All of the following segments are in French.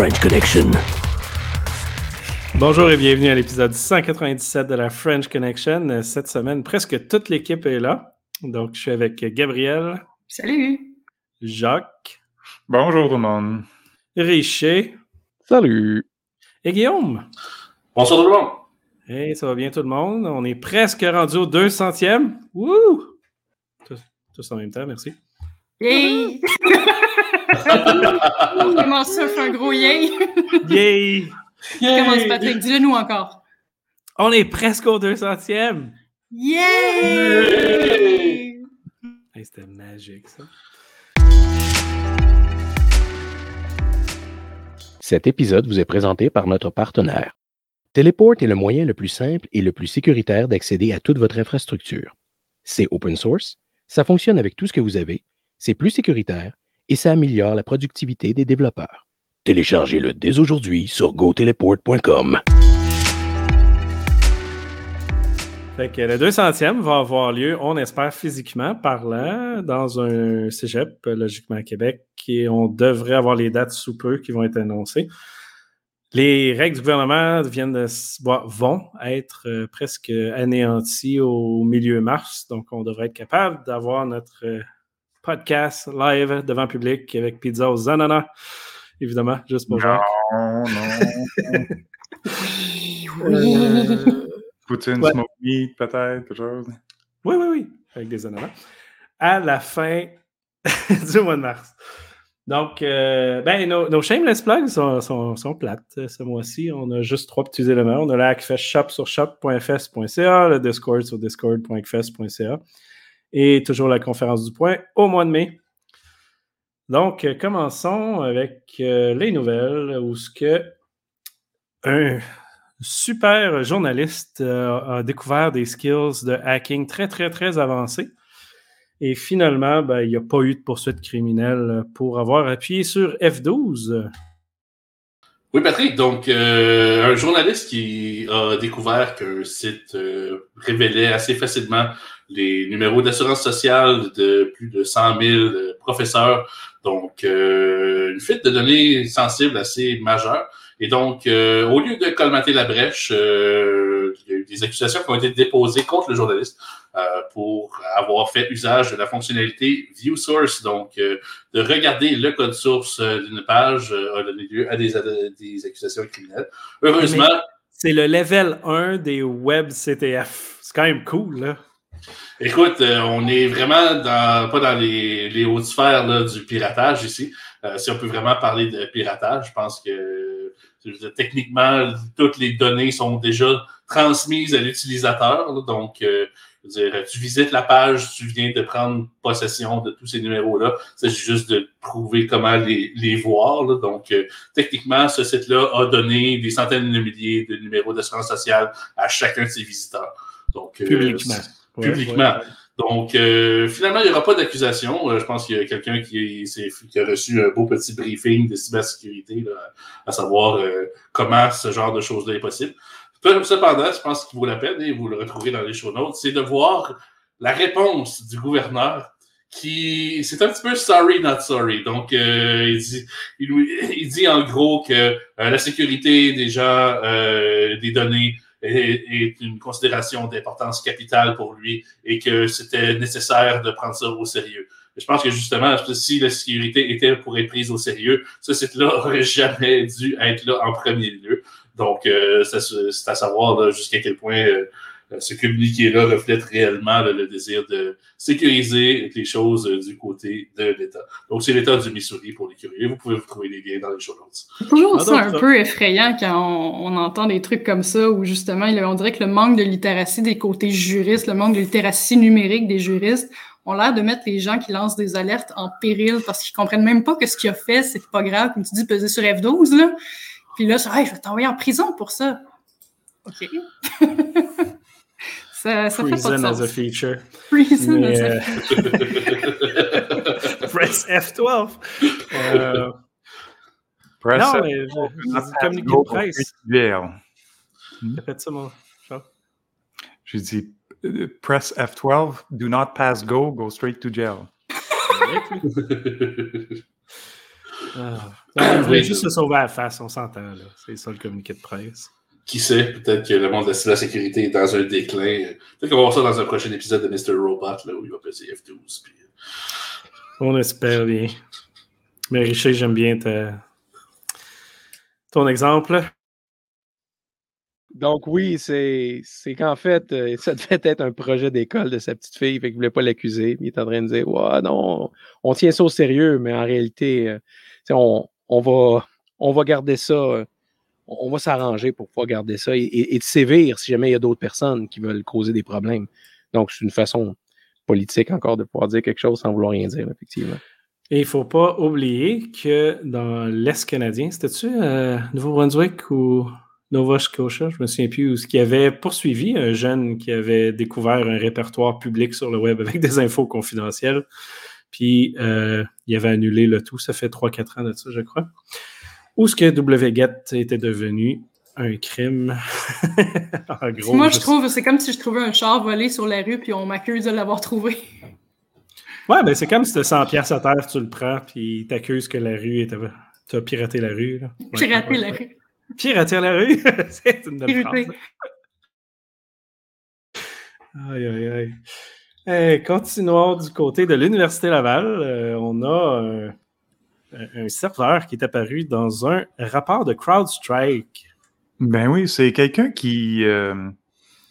French Connection. Bonjour et bienvenue à l'épisode 197 de la French Connection. Cette semaine, presque toute l'équipe est là. Donc, je suis avec Gabriel. Salut. Jacques. Bonjour tout le monde. Richer. Salut. Et Guillaume. Bonsoir tout le monde. Hey, ça va bien tout le monde? On est presque rendu au 200e. Wouh! Tous, en même temps, merci. Yay! Comment ça, fait un gros yay? yay! Comment Patrick? Dis-le nous encore. On est presque au 200e. Yay! Hey, C'était magique, ça. Cet épisode vous est présenté par notre partenaire. Teleport est le moyen le plus simple et le plus sécuritaire d'accéder à toute votre infrastructure. C'est open source, ça fonctionne avec tout ce que vous avez, c'est plus sécuritaire et ça améliore la productivité des développeurs. Téléchargez-le dès aujourd'hui sur goteleport.com. Fait le 200e va avoir lieu, on espère physiquement parlant, dans un cégep, logiquement à Québec, et on devrait avoir les dates sous peu qui vont être annoncées. Les règles du gouvernement vont être euh, presque anéanties au milieu mars, donc on devrait être capable d'avoir notre euh, podcast live devant public avec pizza aux ananas, évidemment, juste pour Non, non. oui, oui. Euh, Poutine, Ouais. smoke meat, peut-être, quelque chose. Oui, oui, oui, avec des ananas. À la fin du mois de mars. Donc, euh, ben, nos, nos shameless plugs sont, sont, sont plates euh, ce mois-ci. On a juste trois petits éléments. On a la Hackfest Shop sur shop.fs.ca, le Discord sur discord.fs.ca et toujours la conférence du point au mois de mai. Donc, euh, commençons avec euh, les nouvelles où ce que un super journaliste euh, a découvert des skills de hacking très, très, très avancés. Et finalement, ben, il n'y a pas eu de poursuite criminelle pour avoir appuyé sur F12. Oui, Patrick, donc un journaliste qui a découvert qu'un site révélait assez facilement les numéros d'assurance sociale de plus de 100 000 euh, professeurs, donc euh, une fuite de données sensibles assez majeure. Et donc, euh, au lieu de colmater la brèche, euh, il y a eu des accusations qui ont été déposées contre le journaliste euh, pour avoir fait usage de la fonctionnalité View Source, donc euh, de regarder le code source d'une page a donné lieu à des, des accusations criminelles. Heureusement, C'est le level 1 des web CTF. C'est quand même cool, là. Écoute, euh, on est vraiment dans, pas dans les, les hautes sphères là, du piratage ici. Euh, si on peut vraiment parler de piratage, je pense que je veux dire, techniquement, toutes les données sont déjà transmises à l'utilisateur. donc, euh, je veux dire, tu visites la page, tu viens de prendre possession de tous ces numéros-là. C'est juste de prouver comment les, les voir. là. Donc, euh, techniquement, ce site-là a donné des centaines de milliers de numéros d'assurance sociale à chacun de ses visiteurs. Donc, euh, Publiquement. Publiquement. donc, euh, finalement, il n'y aura pas d'accusation. Euh, je pense qu'il y a quelqu'un qui, qui a reçu un beau petit briefing de cybersécurité, là, à savoir euh, comment ce genre de choses-là est possible. Cependant, je pense qu'il vaut la peine, et vous le retrouverez dans les show notes, c'est de voir la réponse du gouverneur qui, c'est un petit peu sorry, not sorry. Donc, euh, il, dit, il, il dit en gros que euh, la sécurité des gens, euh, des données, est, est une considération d'importance capitale pour lui et que c'était nécessaire de prendre ça au sérieux. Je pense que justement, si la sécurité était pour être prise au sérieux, ce site-là aurait jamais dû être là en premier lieu. Donc, euh, c'est à savoir jusqu'à quel point euh, ce communiqué-là reflète réellement là, le désir de sécuriser les choses euh, du côté de l'État. Donc, c'est l'État du Missouri pour les curieux. Vous pouvez vous trouver les liens dans les show notes. C'est toujours Ah, ça un peu effrayant quand on, on entend des trucs comme ça où justement, on dirait que le manque de littératie des côtés juristes, le manque de littératie numérique des juristes ont l'air de mettre les gens qui lancent des alertes en péril parce qu'ils comprennent même pas que ce qu'il a fait, c'est pas grave, comme tu dis, peser sur F12, là. Puis là, Hey, je vais t'envoyer en prison pour ça. OK. ça, ça fait pas Prison de as a sens. feature. Prison Mais, as a euh, Press F12. Euh, Press non, mais je- je- Not je- pass communiqué de presse. Répète ça, mon chat. J'ai dit, euh, press F12, do not pass go, go straight to jail. Ah. Non, voulait juste se sauver à la face, on s'entend. C'est ça le communiqué de presse. Qui sait, peut-être que le monde de la cybersécurité est dans un déclin. Peut-être qu'on va voir ça dans un prochain épisode de Mr. Robot, là, où il va peser F12. Puis... On espère bien. Mais Richer, j'aime bien ta- ton exemple. Donc oui, c'est qu'en fait, euh, ça devait être un projet d'école de sa petite fille, fait qu'il voulait pas l'accuser. Il est en train de dire Ouais, non, on tient ça au sérieux, mais en réalité, euh, on, on va on va garder ça, euh, on va s'arranger pour pouvoir garder ça et, de sévir si jamais il y a d'autres personnes qui veulent causer des problèmes. Donc, c'est une façon politique encore de pouvoir dire quelque chose sans vouloir rien dire, effectivement. Et il ne faut pas oublier que dans l'Est canadien, c'était-tu euh, Nouveau-Brunswick ou Nova Scotia, je me souviens plus, où ce qui avait poursuivi un jeune qui avait découvert un répertoire public sur le web avec des infos confidentielles. Puis euh, il avait annulé le tout. Ça fait 3-4 ans de ça, je crois. Où ce que WGET était devenu un crime? en gros, Moi, je juste- trouve, c'est comme si je trouvais un char volé sur la rue puis on m'accuse de l'avoir trouvé. Ouais, ben c'est comme si tu 100 pièces à terre, tu le prends, puis t'accuses que la rue était... T'as piraté la rue. Là. Ouais, Pirater ouais, la rue. Pirater la rue? c'est une Pirater. phrase. Aïe, aïe, aïe. Eh, continuons du côté de l'Université Laval. Euh, on a euh, un, serveur qui est apparu dans un rapport de CrowdStrike. Ben oui, c'est quelqu'un qui, euh,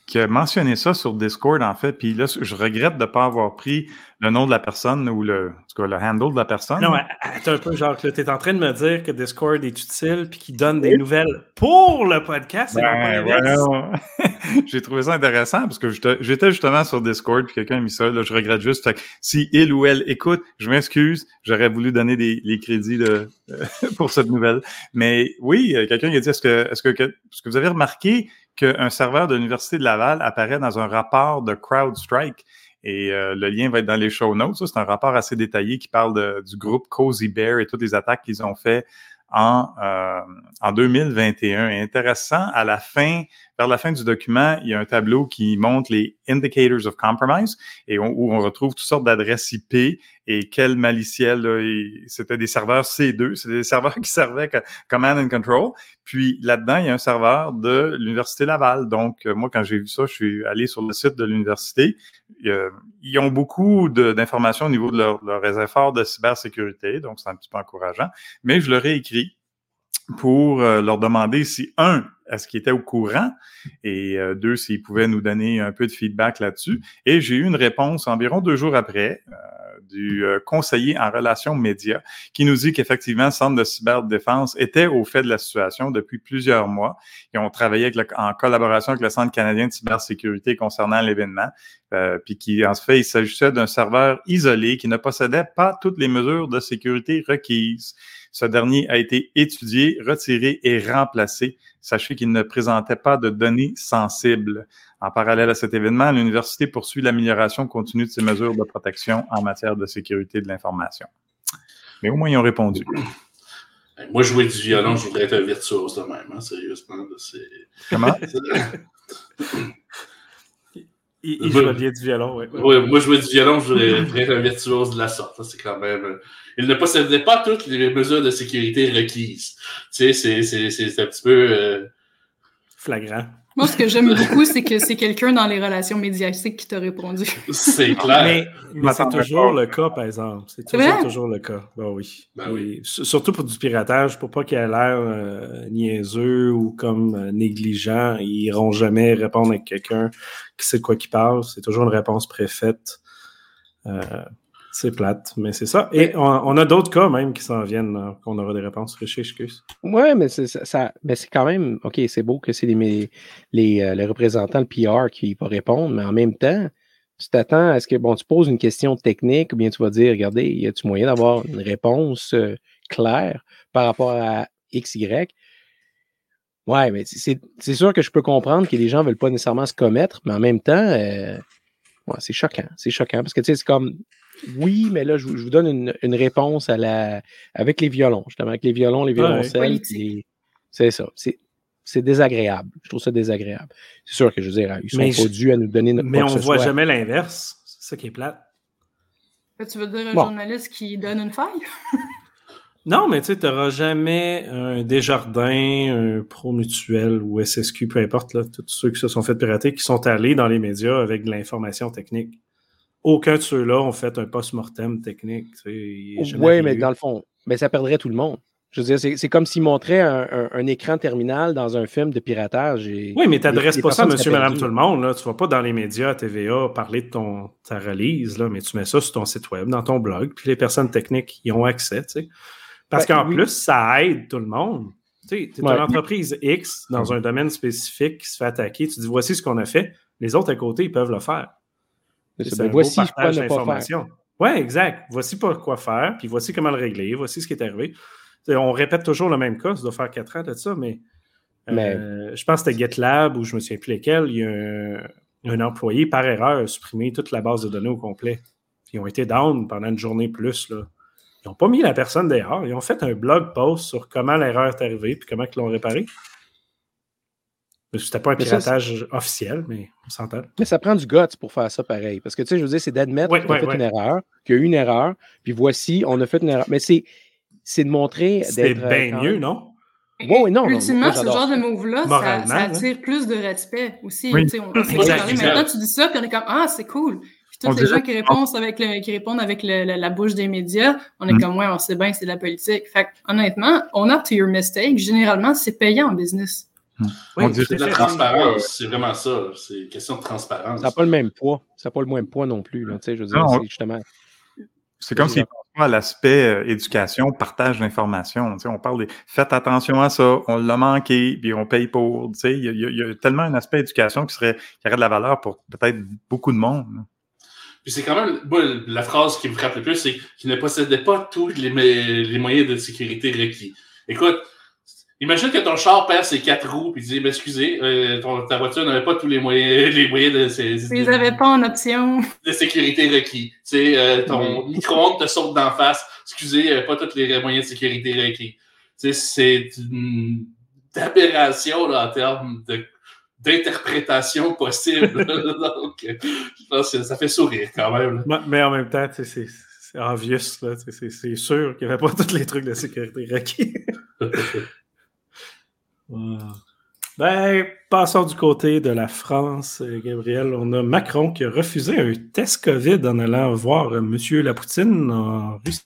qui a mentionné ça sur Discord, en fait. Puis là, je regrette de ne pas avoir pris le nom de la personne ou le, en tout cas, le handle de la personne. Non, attends un peu, genre, tu es en train de me dire que Discord est utile puis qu'il donne des nouvelles pour le podcast. Ben. J'ai trouvé ça intéressant parce que j'étais justement sur Discord puis quelqu'un a mis ça. Là, je regrette juste. Fait que si il ou elle écoute, je m'excuse. J'aurais voulu donner des, les crédits de, pour cette nouvelle. Mais oui, euh, quelqu'un a dit est-ce que, est-ce que, que- est-ce que vous avez remarqué qu'un serveur de l'Université de Laval apparaît dans un rapport de CrowdStrike? Et euh, le lien va être dans les show notes. C'est un rapport assez détaillé qui parle du groupe Cozy Bear et toutes les attaques qu'ils ont fait en, euh, en 2021. Et intéressant, à la fin, vers la fin du document, il y a un tableau qui montre les indicators of compromise et où on retrouve toutes sortes d'adresses IP et quel maliciel. C'était des serveurs C2, c'était des serveurs qui servaient co- command and control. Puis là-dedans, il y a un serveur de l'Université Laval. Donc, euh, moi, quand j'ai vu ça, je suis allé sur le site de l'université. Euh, ils ont beaucoup d'informations au niveau de leur- leurs efforts de cybersécurité, donc c'est un petit peu encourageant. Mais je leur ai écrit pour euh, leur demander si, un, est-ce qu'ils étaient au courant et euh, deux, s'ils pouvaient nous donner un peu de feedback là-dessus. Et j'ai eu une réponse environ deux jours après euh, du euh, conseiller en relations médias qui nous dit qu'effectivement, le Centre de cyberdéfense était au fait de la situation depuis plusieurs mois et on travaillait avec le- en collaboration avec le Centre canadien de cybersécurité concernant l'événement, euh, puis qui, en fait, il s'agissait d'un serveur isolé qui ne possédait pas toutes les mesures de sécurité requises. Ce dernier a été étudié, retiré et remplacé. Sachez qu'il ne présentait pas de données sensibles. En parallèle à cet événement, l'université poursuit l'amélioration continue de ses mesures de protection en matière de sécurité de l'information. Mais au moins, ils ont répondu. Moi, jouer du violon, je voudrais être un virtuose de même, hein, sérieusement. Comment? Il, il Ouais. joue bien du violon, oui. Ouais, moi, jouer du violon, je voudrais je voudrais être un virtuose de la sorte. C'est quand même. euh, Il ne possédait pas toutes les mesures de sécurité requises. Tu sais, c'est un petit peu. euh, Flagrant. Moi, ce que j'aime beaucoup, c'est que c'est quelqu'un dans les relations médiatiques qui t'a répondu. c'est clair. Mais, mais c'est toujours le cas, par exemple. C'est toujours, toujours le cas. Ben oui. Ben oui. Surtout pour du piratage, pour pas qu'il ait l'air euh, niaiseux ou comme euh, négligent. Ils iront jamais répondre à quelqu'un qui sait de quoi qu'il parle. C'est toujours une réponse préfaite. Euh, c'est plate, mais c'est ça. Et on, on a d'autres cas même qui s'en viennent, là, qu'on aura des réponses. Richer, excuse. Ouais, mais c'est ça, ça- mais c'est quand même, OK, c'est beau que c'est les, les, euh, les représentants, le PR qui va répondre, mais en même temps, tu t'attends à ce que, bon, tu poses une question technique ou bien tu vas dire, regardez, y a-tu moyen d'avoir une réponse euh, claire par rapport à X, Y? Ouais, mais c'est c'est sûr que je peux comprendre que les gens ne veulent pas nécessairement se commettre, mais en même temps, euh, ouais, c'est choquant. C'est choquant parce que, tu sais, c'est comme, oui, mais là, je, vous- je vous donne une, une réponse à la, avec les violons, justement, avec les violons, les violoncelles. C'est ça. C'est c'est désagréable. Je trouve ça désagréable. C'est sûr que je veux dire, ils sont Mais pas je- dus à nous donner notre Mais on ce voit soit. jamais l'inverse. C'est ça qui est plate. Tu veux dire un Bon. journaliste qui donne une faille? Non, mais tu sais, tu n'auras jamais un Desjardins, un Pro Mutuel ou SSQ, peu importe, là, tous ceux qui se sont fait pirater, qui sont allés dans les médias avec de l'information technique. Aucun de ceux-là ont fait un post-mortem technique. Oui, mais dans le fond, mais ça perdrait tout le monde. Je veux dire, c'est comme s'ils montraient un, écran terminal dans un film de piratage. oui, mais tu n'adresses pas ça à monsieur, madame, tout le monde. Là. Tu ne vas pas dans les médias, à TVA, parler de ton, ta release, là, mais tu mets ça sur ton site web, dans ton blog, puis les personnes techniques y ont accès. Tu sais. Parce ben, qu'en plus, ça aide tout le monde. Tu sais, es une entreprise X dans un domaine spécifique qui se fait attaquer. Tu dis voici ce qu'on a fait. Les autres à côté, ils peuvent le faire. C'est un voici quoi ne Oui, exact. Voici pas quoi faire, puis voici comment le régler, voici ce qui est arrivé. on répète toujours le même cas, ça doit faire quatre ans de ça, mais, euh, je pense que c'était GitLab ou je me souviens plus lesquels, il y a un, employé par erreur a supprimé toute la base de données au complet. Ils ont été down pendant une journée plus. Là. Ils n'ont pas mis la personne dehors. Ils ont fait un blog post sur comment l'erreur est arrivée et comment ils l'ont réparée. C'était pas un piratage officiel, mais on s'entend. Mais ça prend du guts pour faire ça pareil. Parce que, tu sais, je veux dire, c'est d'admettre qu'on a fait une erreur, qu'il y a eu une erreur, puis voici, on a fait une erreur. Mais c'est, c'est de montrer. C'est bien mieux, non? Oui, oui, non. Ultimement, ce genre de move-là, ça, attire plus de respect aussi. Oui. On, Maintenant, tu dis ça, puis on est comme Ah, c'est cool toutes les gens qui répondent avec, qui répondent avec la bouche des médias, on est mm. comme, ouais, on sait bien, c'est de la politique. Fait honnêtement, on up to your mistake, généralement, c'est payant en business. Oui, c'est de la transparence, c'est vraiment ça. C'est une question de transparence. Ça n'a pas le même poids. Ça n'a pas le même poids non plus. Là, je veux dire, c'est justement. C'est comme si à l'aspect euh, éducation, partage d'informations. On parle de faites attention à ça, on l'a manqué, puis on paye pour. Il y, y, a tellement un aspect éducation qui, serait, qui aurait de la valeur pour peut-être beaucoup de monde. Puis c'est quand même, la phrase qui me frappe le plus, c'est qu'il ne possédait pas tous les, les, moyens de sécurité requis. Écoute, imagine que ton char perd ses quatre roues, puis dit, excusez, euh, ta voiture n'avait pas tous les moyens, les moyens de... Ils n'avaient pas en option. De sécurité requis. Tu sais, euh, ton micro-ondes te saute d'en face. Excusez, il n'y avait pas tous les moyens de sécurité requis. Tu sais, c'est une aberration là, en termes de d'interprétation possible. Donc, je pense que ça fait sourire quand même. Mais en même temps, c'est obvious. C'est sûr qu'il n'y avait pas tous les trucs de sécurité requis. Ben, passons du côté de la France, Gabriel. On a Macron qui a refusé un test COVID en allant voir M. Lapoutine en Russie.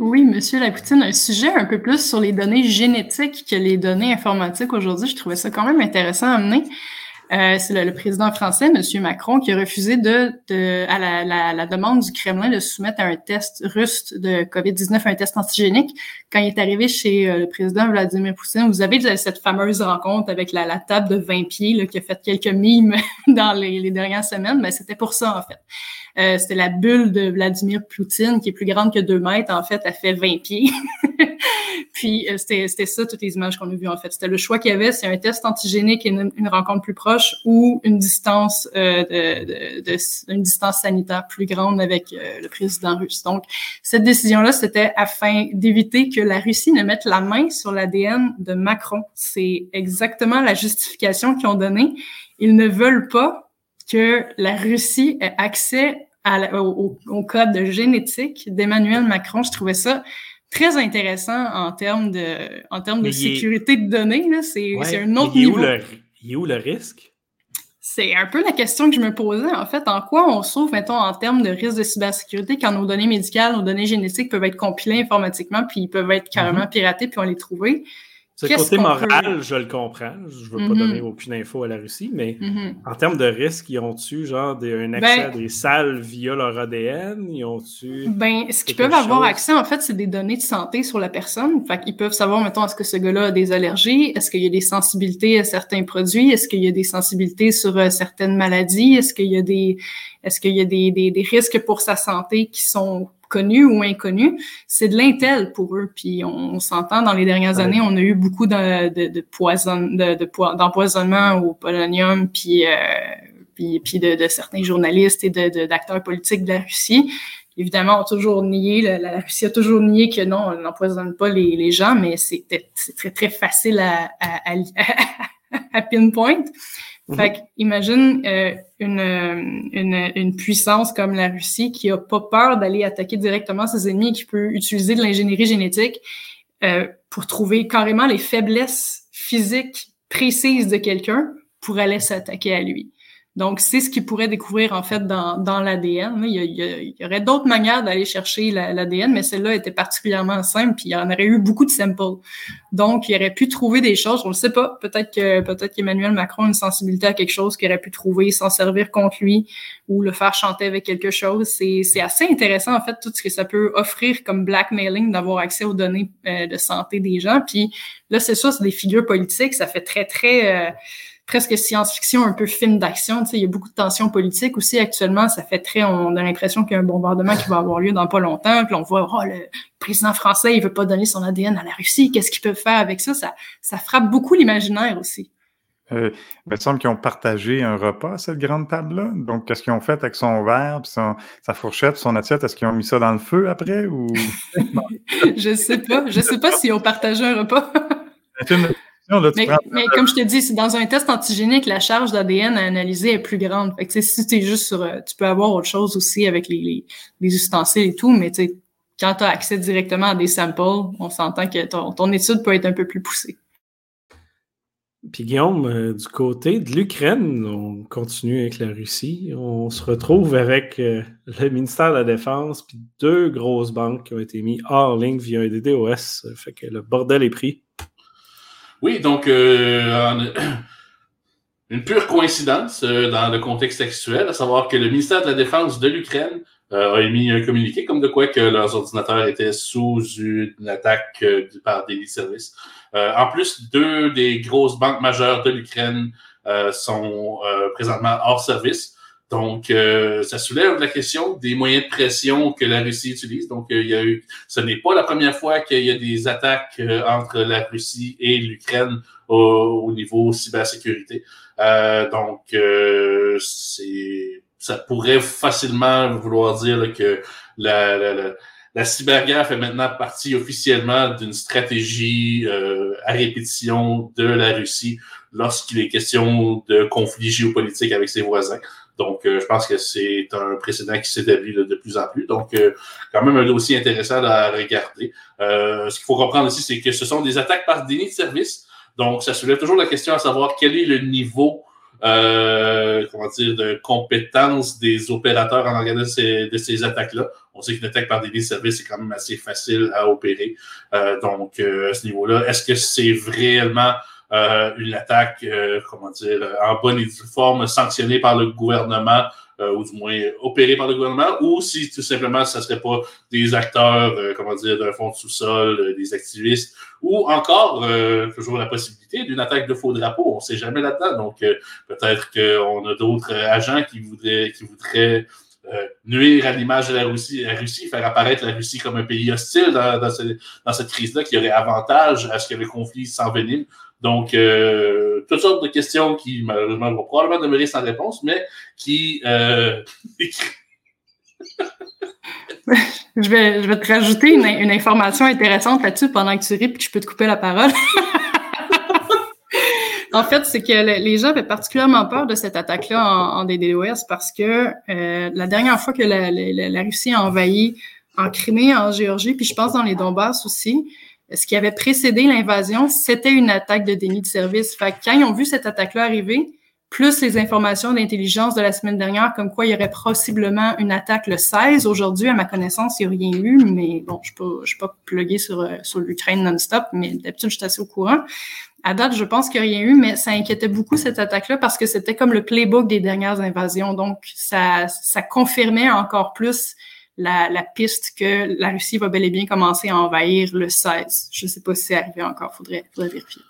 Oui, Monsieur Lapoutine, un sujet un peu plus sur les données génétiques que les données informatiques aujourd'hui. Je trouvais ça quand même intéressant à amener. Euh, c'est le, président français, Monsieur Macron, qui a refusé de, de à la, la, la, demande du Kremlin de soumettre à un test russe de COVID-19, un test antigénique. Quand il est arrivé chez euh, le président Vladimir Poutine, vous avez cette fameuse rencontre avec la, la table de 20 pieds là, qui a fait quelques mimes dans les, les dernières semaines, mais c'était pour ça en fait. Euh, c'était la bulle de Vladimir Poutine, qui est plus grande que deux mètres. En fait, elle fait 20 pieds. Puis euh, c'était ça, toutes les images qu'on a vues, en fait. C'était le choix qu'il y avait, c'est un test antigénique et une, rencontre plus proche ou une distance, euh, de, de, une distance sanitaire plus grande avec euh, le président russe. Donc, cette décision-là, c'était afin d'éviter que la Russie ne mette la main sur l'ADN de Macron. C'est exactement la justification qu'ils ont donnée. Ils ne veulent pas que la Russie ait accès au, code de génétique d'Emmanuel Macron. Je trouvais ça très intéressant en termes de, en termes de sécurité de données. C'est un autre niveau. il est où le risque? C'est un peu la question que je me posais, en fait. En quoi on sauve, mettons, en termes de risque de cybersécurité quand nos données médicales, nos données génétiques peuvent être compilées informatiquement, puis ils peuvent être carrément mm-hmm. piratées, puis on les trouver? Ce côté moral, je le comprends. Je ne veux pas donner mm-hmm. aucune info à la Russie, mais mm-hmm. en termes de risque, ils ont-tu genre un accès ben à des salles via leur ADN? Ils ont-tu. Ben, ce qu'ils peuvent avoir accès, en fait, c'est des données de santé sur la personne. Fait qu'ils peuvent savoir, mettons, est-ce que ce gars-là a des allergies? Est-ce qu'il y a des sensibilités à certains produits? Est-ce qu'il y a des sensibilités sur euh, certaines maladies? Est-ce qu'il y a des est-ce qu'il y a des, des, des risques pour sa santé qui sont connu ou inconnu, c'est de l'intel pour eux. Puis on, s'entend, dans les dernières années, on a eu beaucoup de, de, de poison, de, d'empoisonnement au polonium, puis, euh, puis, puis de, certains journalistes et d'acteurs politiques de la Russie. Évidemment, on a toujours nié, la, Russie a toujours nié que non, on n'empoisonne pas les, les gens, mais c'est, c'est très, très facile à, à, à, à pinpoint. Mhm. Fait que, imagine euh, une, une, une, puissance comme la Russie qui a pas peur d'aller attaquer directement ses ennemis et qui peut utiliser de l'ingénierie génétique euh, pour trouver carrément les faiblesses physiques précises de quelqu'un pour aller s'attaquer à lui. Donc, c'est ce qu'ils pourraient découvrir en fait dans, dans l'ADN. Il, il, y aurait d'autres manières d'aller chercher l'ADN, mais celle-là était particulièrement simple, puis il y en aurait eu beaucoup de samples. Donc, il aurait pu trouver des choses, on ne sait pas, peut-être que peut-être qu'Emmanuel Macron a une sensibilité à quelque chose qu'il aurait pu trouver, s'en servir contre lui ou le faire chanter avec quelque chose. C'est assez intéressant, en fait, tout ce que ça peut offrir comme blackmailing d'avoir accès aux données euh, de santé des gens. Puis là, c'est ça, c'est des figures politiques, ça fait très, très... Euh, presque science-fiction, un peu film d'action. Tu sais, il y a beaucoup de tensions politiques aussi actuellement. Ça fait très, on a l'impression qu'il y a un bombardement qui va avoir lieu dans pas longtemps. Puis on voit, oh, le président français, il veut pas donner son ADN à la Russie. Qu'est-ce qu'ils peuvent faire avec ça? Ça, ça frappe beaucoup l'imaginaire aussi. Euh, il me semble qu'ils ont partagé un repas à cette grande table-là. Donc, qu'est-ce qu'ils ont fait avec son verre, puis sa fourchette, son assiette? Est-ce qu'ils ont mis ça dans le feu après ou? Je sais pas. Je sais pas s'ils ont partagé un repas. mais, comme je te dis, c'est dans un test antigénique, la charge d'ADN à analyser est plus grande. Fait que, si tu es juste sur. Euh, tu peux avoir autre chose aussi avec les, les, ustensiles et tout, mais quand tu as accès directement à des samples, on s'entend que ton, étude peut être un peu plus poussée. Puis Guillaume, euh, du côté de l'Ukraine, on continue avec la Russie. On se retrouve avec euh, le ministère de la Défense, puis deux grosses banques qui ont été mises hors ligne via un DDoS. Fait que le bordel est pris. Oui, donc euh, une pure coïncidence euh, dans le contexte actuel, à savoir que le ministère de la Défense de l'Ukraine euh, a émis un communiqué comme de quoi que leurs ordinateurs étaient sous une attaque par des services. en plus, deux des grosses banques majeures de l'Ukraine sont présentement hors service. Donc, euh, ça soulève la question des moyens de pression que la Russie utilise. Donc, euh, il y a eu, ce n'est pas la première fois qu'il y a des attaques euh, entre la Russie et l'Ukraine au, niveau cybersécurité. donc, c'est, ça pourrait facilement vouloir dire que la, la, la, cyberguerre fait maintenant partie officiellement d'une stratégie à répétition de la Russie lorsqu'il est question de conflits géopolitiques avec ses voisins. Donc, euh, je pense que c'est un précédent qui s'établit de plus en plus. Donc, euh, quand même un dossier intéressant à regarder. Euh, ce qu'il faut comprendre aussi, c'est que ce sont des attaques par déni de service. Donc, ça soulève toujours la question à savoir quel est le niveau comment dire, de compétence des opérateurs en organisant de ces attaques-là. On sait qu'une attaque par déni de service est quand même assez facile à opérer. donc, à ce niveau-là, est-ce que c'est réellement euh, une attaque, euh, comment dire, en bonne et due forme, sanctionnée par le gouvernement, euh, ou du moins opérée par le gouvernement, ou si tout simplement ça serait pas des acteurs, comment dire, d'un fond de sous-sol, des activistes, ou encore toujours la possibilité d'une attaque de faux drapeau. On ne sait jamais là-dedans. Donc peut-être qu'on a d'autres agents qui voudraient, qui voudraient nuire à l'image de la Russie, la Russie, faire apparaître la Russie comme un pays hostile dans, dans, cette crise-là, qui aurait avantage à ce que le conflit s'envenime. Donc, euh, toutes sortes de questions qui, malheureusement, vont probablement demeurer sans réponse, mais qui... Euh... je, vais, je vais te rajouter une, information intéressante là-dessus pendant que tu ris, puis je peux te couper la parole. en fait, c'est que les gens avaient particulièrement peur de cette attaque-là en, DDoS parce que euh, la dernière fois que la, Russie a envahi en Crimée, en Géorgie, puis je pense dans les Donbass aussi, ce qui avait précédé l'invasion, c'était une attaque de déni de service. Fait que quand ils ont vu cette attaque-là arriver, plus les informations d'intelligence de la semaine dernière, comme quoi il y aurait possiblement une attaque le 16. Aujourd'hui, à ma connaissance, il n'y a rien eu, mais bon, je ne suis pas plugué sur, euh, sur l'Ukraine non-stop, mais d'habitude, je suis assez au courant. À date, je pense qu'il n'y a rien eu, mais ça inquiétait beaucoup cette attaque-là parce que c'était comme le playbook des dernières invasions. Donc, ça confirmait encore plus la, piste que la Russie va bel et bien commencer à envahir le 16. Je ne sais pas si c'est arrivé encore, faudrait, faudrait vérifier.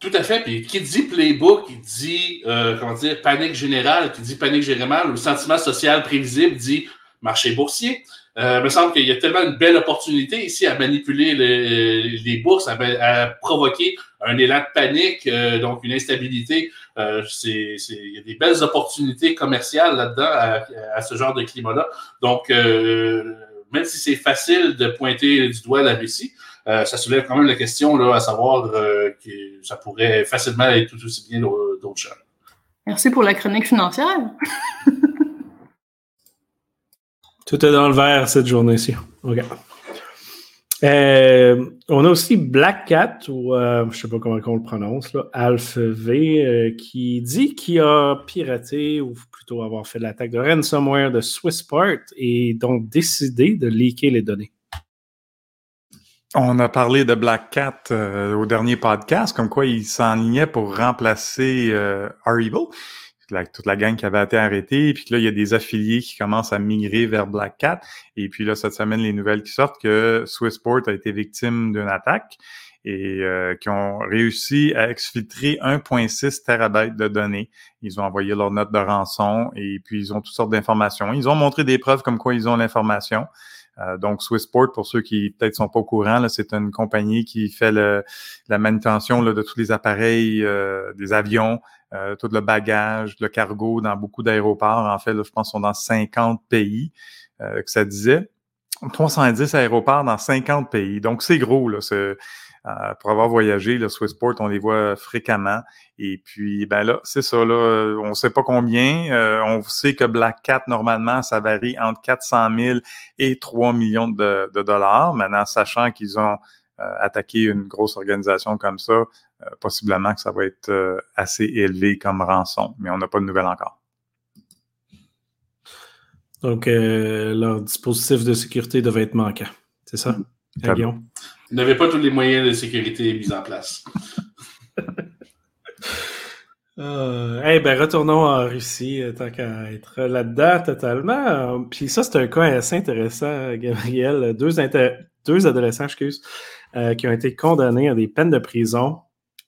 Tout à fait. Puis qui dit playbook, il dit euh, comment dire panique générale, qui dit panique générale ou sentiment social prévisible dit marché boursier. Euh, il me semble qu'il y a tellement une belle opportunité ici à manipuler les bourses, à, provoquer un élan de panique, euh, donc une instabilité. Euh, c'est, il y a des belles opportunités commerciales là-dedans à, ce genre de climat-là. Donc, euh, même si c'est facile de pointer du doigt la Russie, ça soulève quand même la question là, à savoir que ça pourrait facilement être tout aussi bien d'autres choses. Merci pour la chronique financière. Tout est dans le vert cette journée-ci. OK. Euh, on a aussi Black Cat, ou euh, je ne sais pas comment on le prononce, Alpha V, euh, qui dit qu'il a piraté, ou plutôt avoir fait l'attaque de ransomware de Swissport et donc décidé de leaker les données. On a parlé de Black Cat au dernier podcast, comme quoi il s'enlignait pour remplacer R-Evil toute la gang qui avait été arrêtée, puis que là, il y a des affiliés qui commencent à migrer vers Black Cat. Et puis là, cette semaine, les nouvelles qui sortent que Swissport a été victime d'une attaque et euh, qui ont réussi à exfiltrer 1.6 terabytes de données. Ils ont envoyé leur note de rançon et puis ils ont toutes sortes d'informations. Ils ont montré des preuves comme quoi ils ont l'information. Euh, donc, Swissport, pour ceux qui peut-être sont pas au courant, c'est une compagnie qui fait le, la manutention là, de tous les appareils, euh, des avions, euh, tout le bagage, le cargo dans beaucoup d'aéroports. En fait, je pense qu'ils sont dans 50 pays, que ça disait. 310 aéroports dans 50 pays. Donc, c'est gros, là. Euh, pour avoir voyagé, le Swissport, on les voit fréquemment. Et puis, ben là, c'est ça, là, on ne sait pas combien. Euh, on sait que Black Cat, normalement, ça varie entre 400 000 et 3 millions de, dollars. Maintenant, sachant qu'ils ont euh, attaqué une grosse organisation comme ça, possiblement que ça va être assez élevé comme rançon. Mais on n'a pas de nouvelles encore. Donc, leur dispositif de sécurité devait être manquant. C'est ça? Ils n'avaient pas tous les moyens de sécurité mis en place. Euh, eh ben, retournons en Russie, euh, tant qu'à être là-dedans totalement. Puis ça, c'est un cas assez intéressant, Gabriel. Deux, deux adolescents, excuse, euh, qui ont été condamnés à des peines de prison.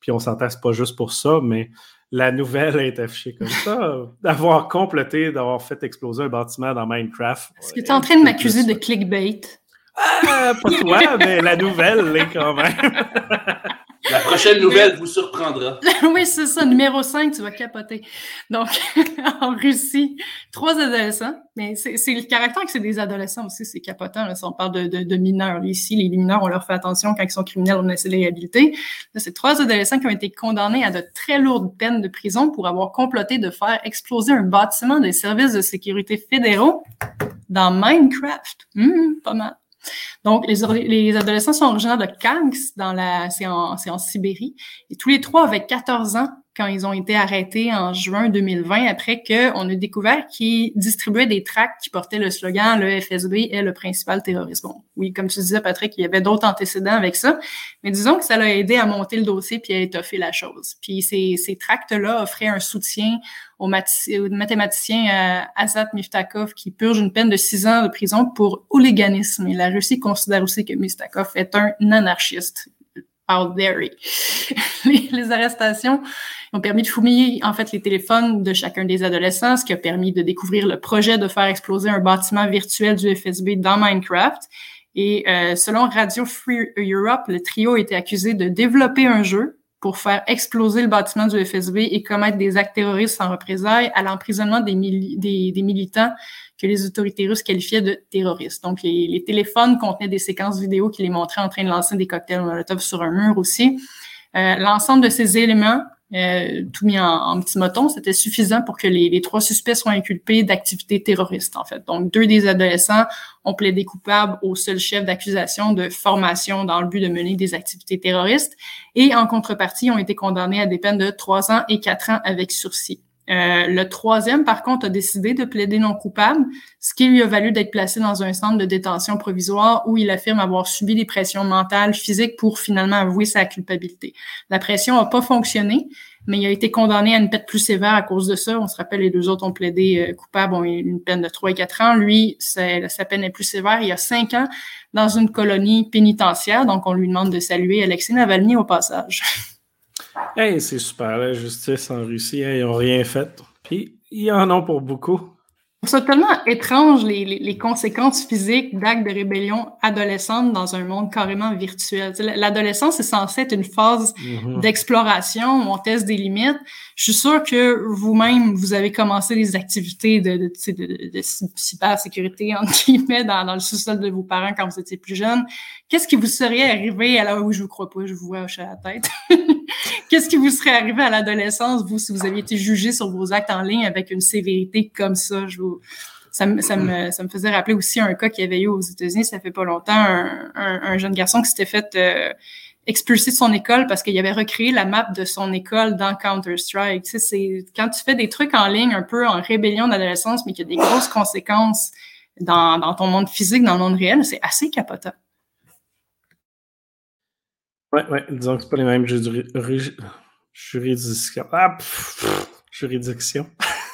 Puis on s'entend, pas juste pour ça, mais la nouvelle est affichée comme ça. D'avoir complété, d'avoir fait exploser un bâtiment dans Minecraft. Est-ce que tu es en train de m'accuser de clickbait? Ah, pas toi, mais la nouvelle l'est quand même. La prochaine nouvelle vous surprendra. oui, c'est ça. Numéro 5, tu vas capoter. Donc, en Russie, trois adolescents. Mais c'est le caractère que c'est des adolescents aussi, c'est capotant. Là, si on parle de, de, mineurs. Ici, les mineurs, on leur fait attention quand ils sont criminels, on essaie de les réhabiliter. c'est trois adolescents qui ont été condamnés à de très lourdes peines de prison pour avoir comploté de faire exploser un bâtiment des services de sécurité fédéraux dans Minecraft. Hum, pas mal. Donc, les, les, adolescents sont originaires de Kansk, dans la, c'est en, en, Sibérie. Et tous les trois avaient 14 ans quand ils ont été arrêtés en juin 2020, après qu'on a découvert qu'ils distribuaient des tracts qui portaient le slogan « Le FSB est le principal terroriste ». Bon, oui, comme tu disais, Patrick, il y avait d'autres antécédents avec ça, mais disons que ça l'a aidé à monter le dossier puis à étoffer la chose. Puis ces, ces tracts-là offraient un soutien au, mathématicien euh, Azat Miftakov qui purge une peine de six ans de prison pour hooliganisme. Et la Russie considère aussi que Miftakov est un anarchiste. There. les, arrestations ont permis de fouiller en fait les téléphones de chacun des adolescents, ce qui a permis de découvrir le projet de faire exploser un bâtiment virtuel du FSB dans Minecraft. Et euh, selon Radio Free Europe, le trio été accusé de développer un jeu pour faire exploser le bâtiment du FSB et commettre des actes terroristes en représailles à l'emprisonnement des, des, militants que les autorités russes qualifiaient de terroristes. Donc, les, téléphones contenaient des séquences vidéo qui les montraient en train de lancer des cocktails Molotov sur un mur aussi. Euh, L'ensemble de ces éléments euh, tout mis en, petit moton, c'était suffisant pour que les, trois suspects soient inculpés d'activités terroristes, en fait. Donc, deux des adolescents ont plaidé coupables au seul chef d'accusation de formation dans le but de mener des activités terroristes et, en contrepartie, ont été condamnés à des peines de trois ans et quatre ans avec sursis. Euh, le troisième, par contre, a décidé de plaider non coupable, ce qui lui a valu d'être placé dans un centre de détention provisoire où il affirme avoir subi des pressions mentales, physiques pour finalement avouer sa culpabilité. La pression n'a pas fonctionné, mais il a été condamné à une peine plus sévère à cause de ça. On se rappelle, les deux autres ont plaidé euh, coupables, ont une peine de 3 et 4 ans. Lui, sa peine est plus sévère. Il y a 5 ans dans une colonie pénitentiaire, donc on lui demande de saluer Alexei Navalny au passage. Hey, c'est super, la justice en Russie, ils n'ont rien fait. Puis, ils en ont pour beaucoup. C'est tellement étrange les, les, conséquences physiques d'actes de rébellion adolescente dans un monde carrément virtuel. L'adolescence est censée être une phase mm-hmm. d'exploration où on teste des limites. Je suis sûre que vous-même, vous avez commencé des activités de, de, de, de cybersécurité, entre guillemets, dans, dans le sous-sol de vos parents quand vous étiez plus jeune. Qu'est-ce qui vous serait arrivé, alors où je vous crois pas, je vous vois hocher la tête. qu'est-ce qui vous serait arrivé à l'adolescence, vous, si vous aviez été jugé sur vos actes en ligne avec une sévérité comme ça? Je vous, ça, me, ça, me, ça me faisait rappeler aussi un cas qui avait eu aux États-Unis, ça fait pas longtemps, un, un, jeune garçon qui s'était fait euh, expulser de son école parce qu'il avait recréé la map de son école dans Counter-Strike. Tu sais, c'est quand tu fais des trucs en ligne un peu en rébellion d'adolescence, mais qu'il y a des grosses conséquences dans, dans ton monde physique, dans le monde réel, c'est assez capotant. Ouais, ouais, disons que c'est pas les mêmes juridictions. Ah, pff, juridiction.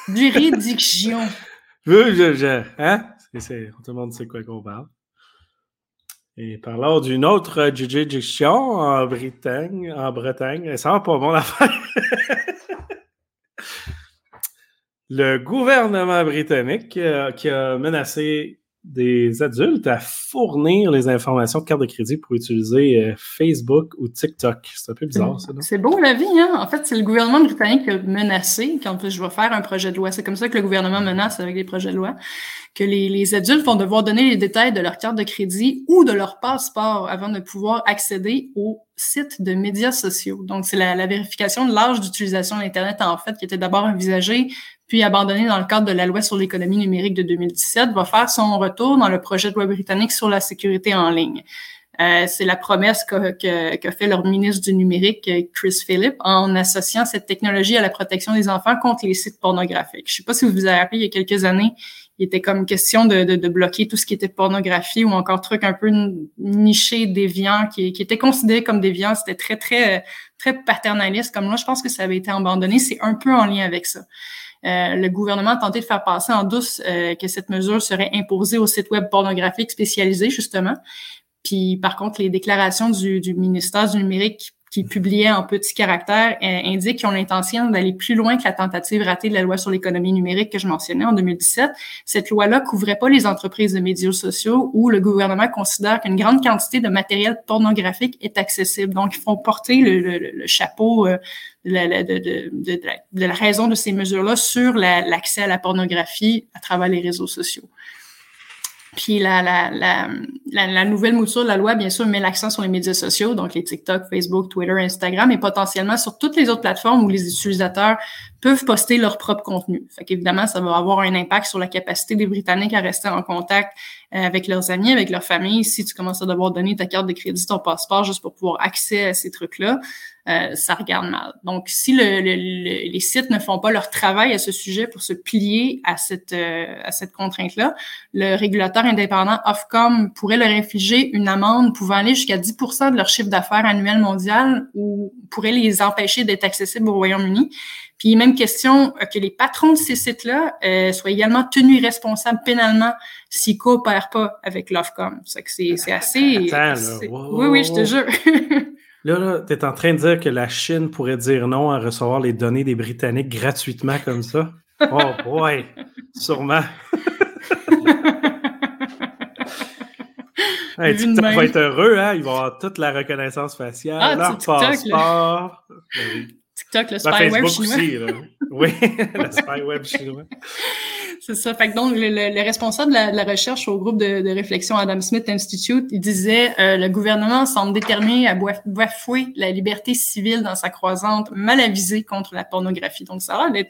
Juridiction. Je, je, hein? Tout le monde sait quoi qu'on parle. Et parlons d'une autre juridiction en Bretagne. En Bretagne. Ça va pas mon affaire. Le gouvernement britannique euh, qui a menacé des adultes à fournir les informations de carte de crédit pour utiliser euh, Facebook ou TikTok. C'est un peu bizarre, ça? C'est beau, la vie, hein? En fait, c'est le gouvernement britannique qui a menacé, quand je vais faire un projet de loi. C'est comme ça que le gouvernement menace avec les projets de loi, que les, adultes vont devoir donner les détails de leur carte de crédit ou de leur passeport avant de pouvoir accéder aux sites de médias sociaux. Donc, c'est la, la, vérification de l'âge d'utilisation d'Internet, en fait, qui était d'abord envisagée puis abandonné dans le cadre de la loi sur l'économie numérique de 2017, va faire son retour dans le projet de loi britannique sur la sécurité en ligne. Euh, c'est la promesse qu'a que, fait leur ministre du numérique, Chris Philip, en associant cette technologie à la protection des enfants contre les sites pornographiques. Je ne sais pas si vous vous avez rappelé, il y a quelques années, il était comme question de, de, de, bloquer tout ce qui était pornographie ou encore truc un peu niché, déviant, qui, qui était considéré comme déviant. C'était très, très, très paternaliste. Comme moi, je pense que ça avait été abandonné. C'est un peu en lien avec ça. Euh, le gouvernement a tenté de faire passer en douce euh, que cette mesure serait imposée aux sites web pornographiques spécialisés, justement. Puis, par contre, les déclarations du, ministère du numérique qui publiait en petits caractères euh, indique qu'ils ont l'intention d'aller plus loin que la tentative ratée de la loi sur l'économie numérique que je mentionnais en 2017. Cette loi-là couvrait pas les entreprises de médias sociaux où le gouvernement considère qu'une grande quantité de matériel pornographique est accessible. Donc, ils font porter le chapeau euh, de, la, raison de ces mesures-là sur l'accès à la pornographie à travers les réseaux sociaux. Puis la, la, nouvelle mouture de la loi, bien sûr, met l'accent sur les médias sociaux, donc les TikTok, Facebook, Twitter, Instagram, et potentiellement sur toutes les autres plateformes où les utilisateurs peuvent poster leur propre contenu. Fait qu'évidemment, ça va avoir un impact sur la capacité des Britanniques à rester en contact euh, avec leurs amis, avec leur famille. Si tu commences à devoir donner ta carte de crédit, ton passeport, juste pour pouvoir accéder à ces trucs-là, euh, ça regarde mal. Donc, si le, les sites ne font pas leur travail à ce sujet pour se plier à cette, euh, à cette contrainte-là, le régulateur indépendant Ofcom pourrait leur infliger une amende pouvant aller jusqu'à 10% de leur chiffre d'affaires annuel mondial ou pourrait les empêcher d'être accessibles au Royaume-Uni. Puis même question euh, que les patrons de ces sites-là euh, soient également tenus responsables pénalement s'ils coopèrent pas avec l'Ofcom. C'est c'est assez. oui, oui, je te jure. là, là tu es en train de dire que la Chine pourrait dire non à recevoir les données des Britanniques gratuitement comme ça? Oh boy, sûrement. hey, TikTok va être heureux, hein? Ils vont avoir toute la reconnaissance faciale, ah, leur passeport. Ben TikTok, le spyware chinois. Aussi, là. Oui, le spyware chinois. C'est ça. Fait que donc, le, le, responsable de la, de la, recherche au groupe de, de, réflexion Adam Smith Institute, il disait euh, le gouvernement semble déterminé à bafouer la liberté civile dans sa croisante mal avisée contre la pornographie. Donc, ça a l'air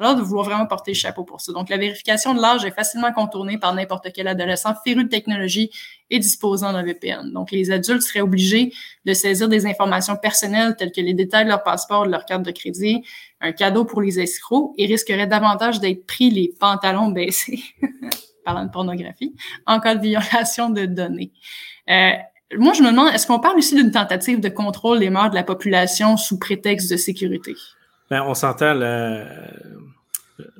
l'air de vouloir vraiment porter le chapeau pour ça. Donc, la vérification de l'âge est facilement contournée par n'importe quel adolescent féru de technologie et disposant d'un VPN. Donc, les adultes seraient obligés de saisir des informations personnelles telles que les détails de leur passeport, de leur carte de crédit, un cadeau pour les escrocs et risqueraient davantage d'être pris les pantalons baissés, parlant de pornographie, en cas de violation de données. Euh, moi, je me demande, est-ce qu'on parle ici d'une tentative de contrôle des morts de la population sous prétexte de sécurité? Ben, on s'entend, le...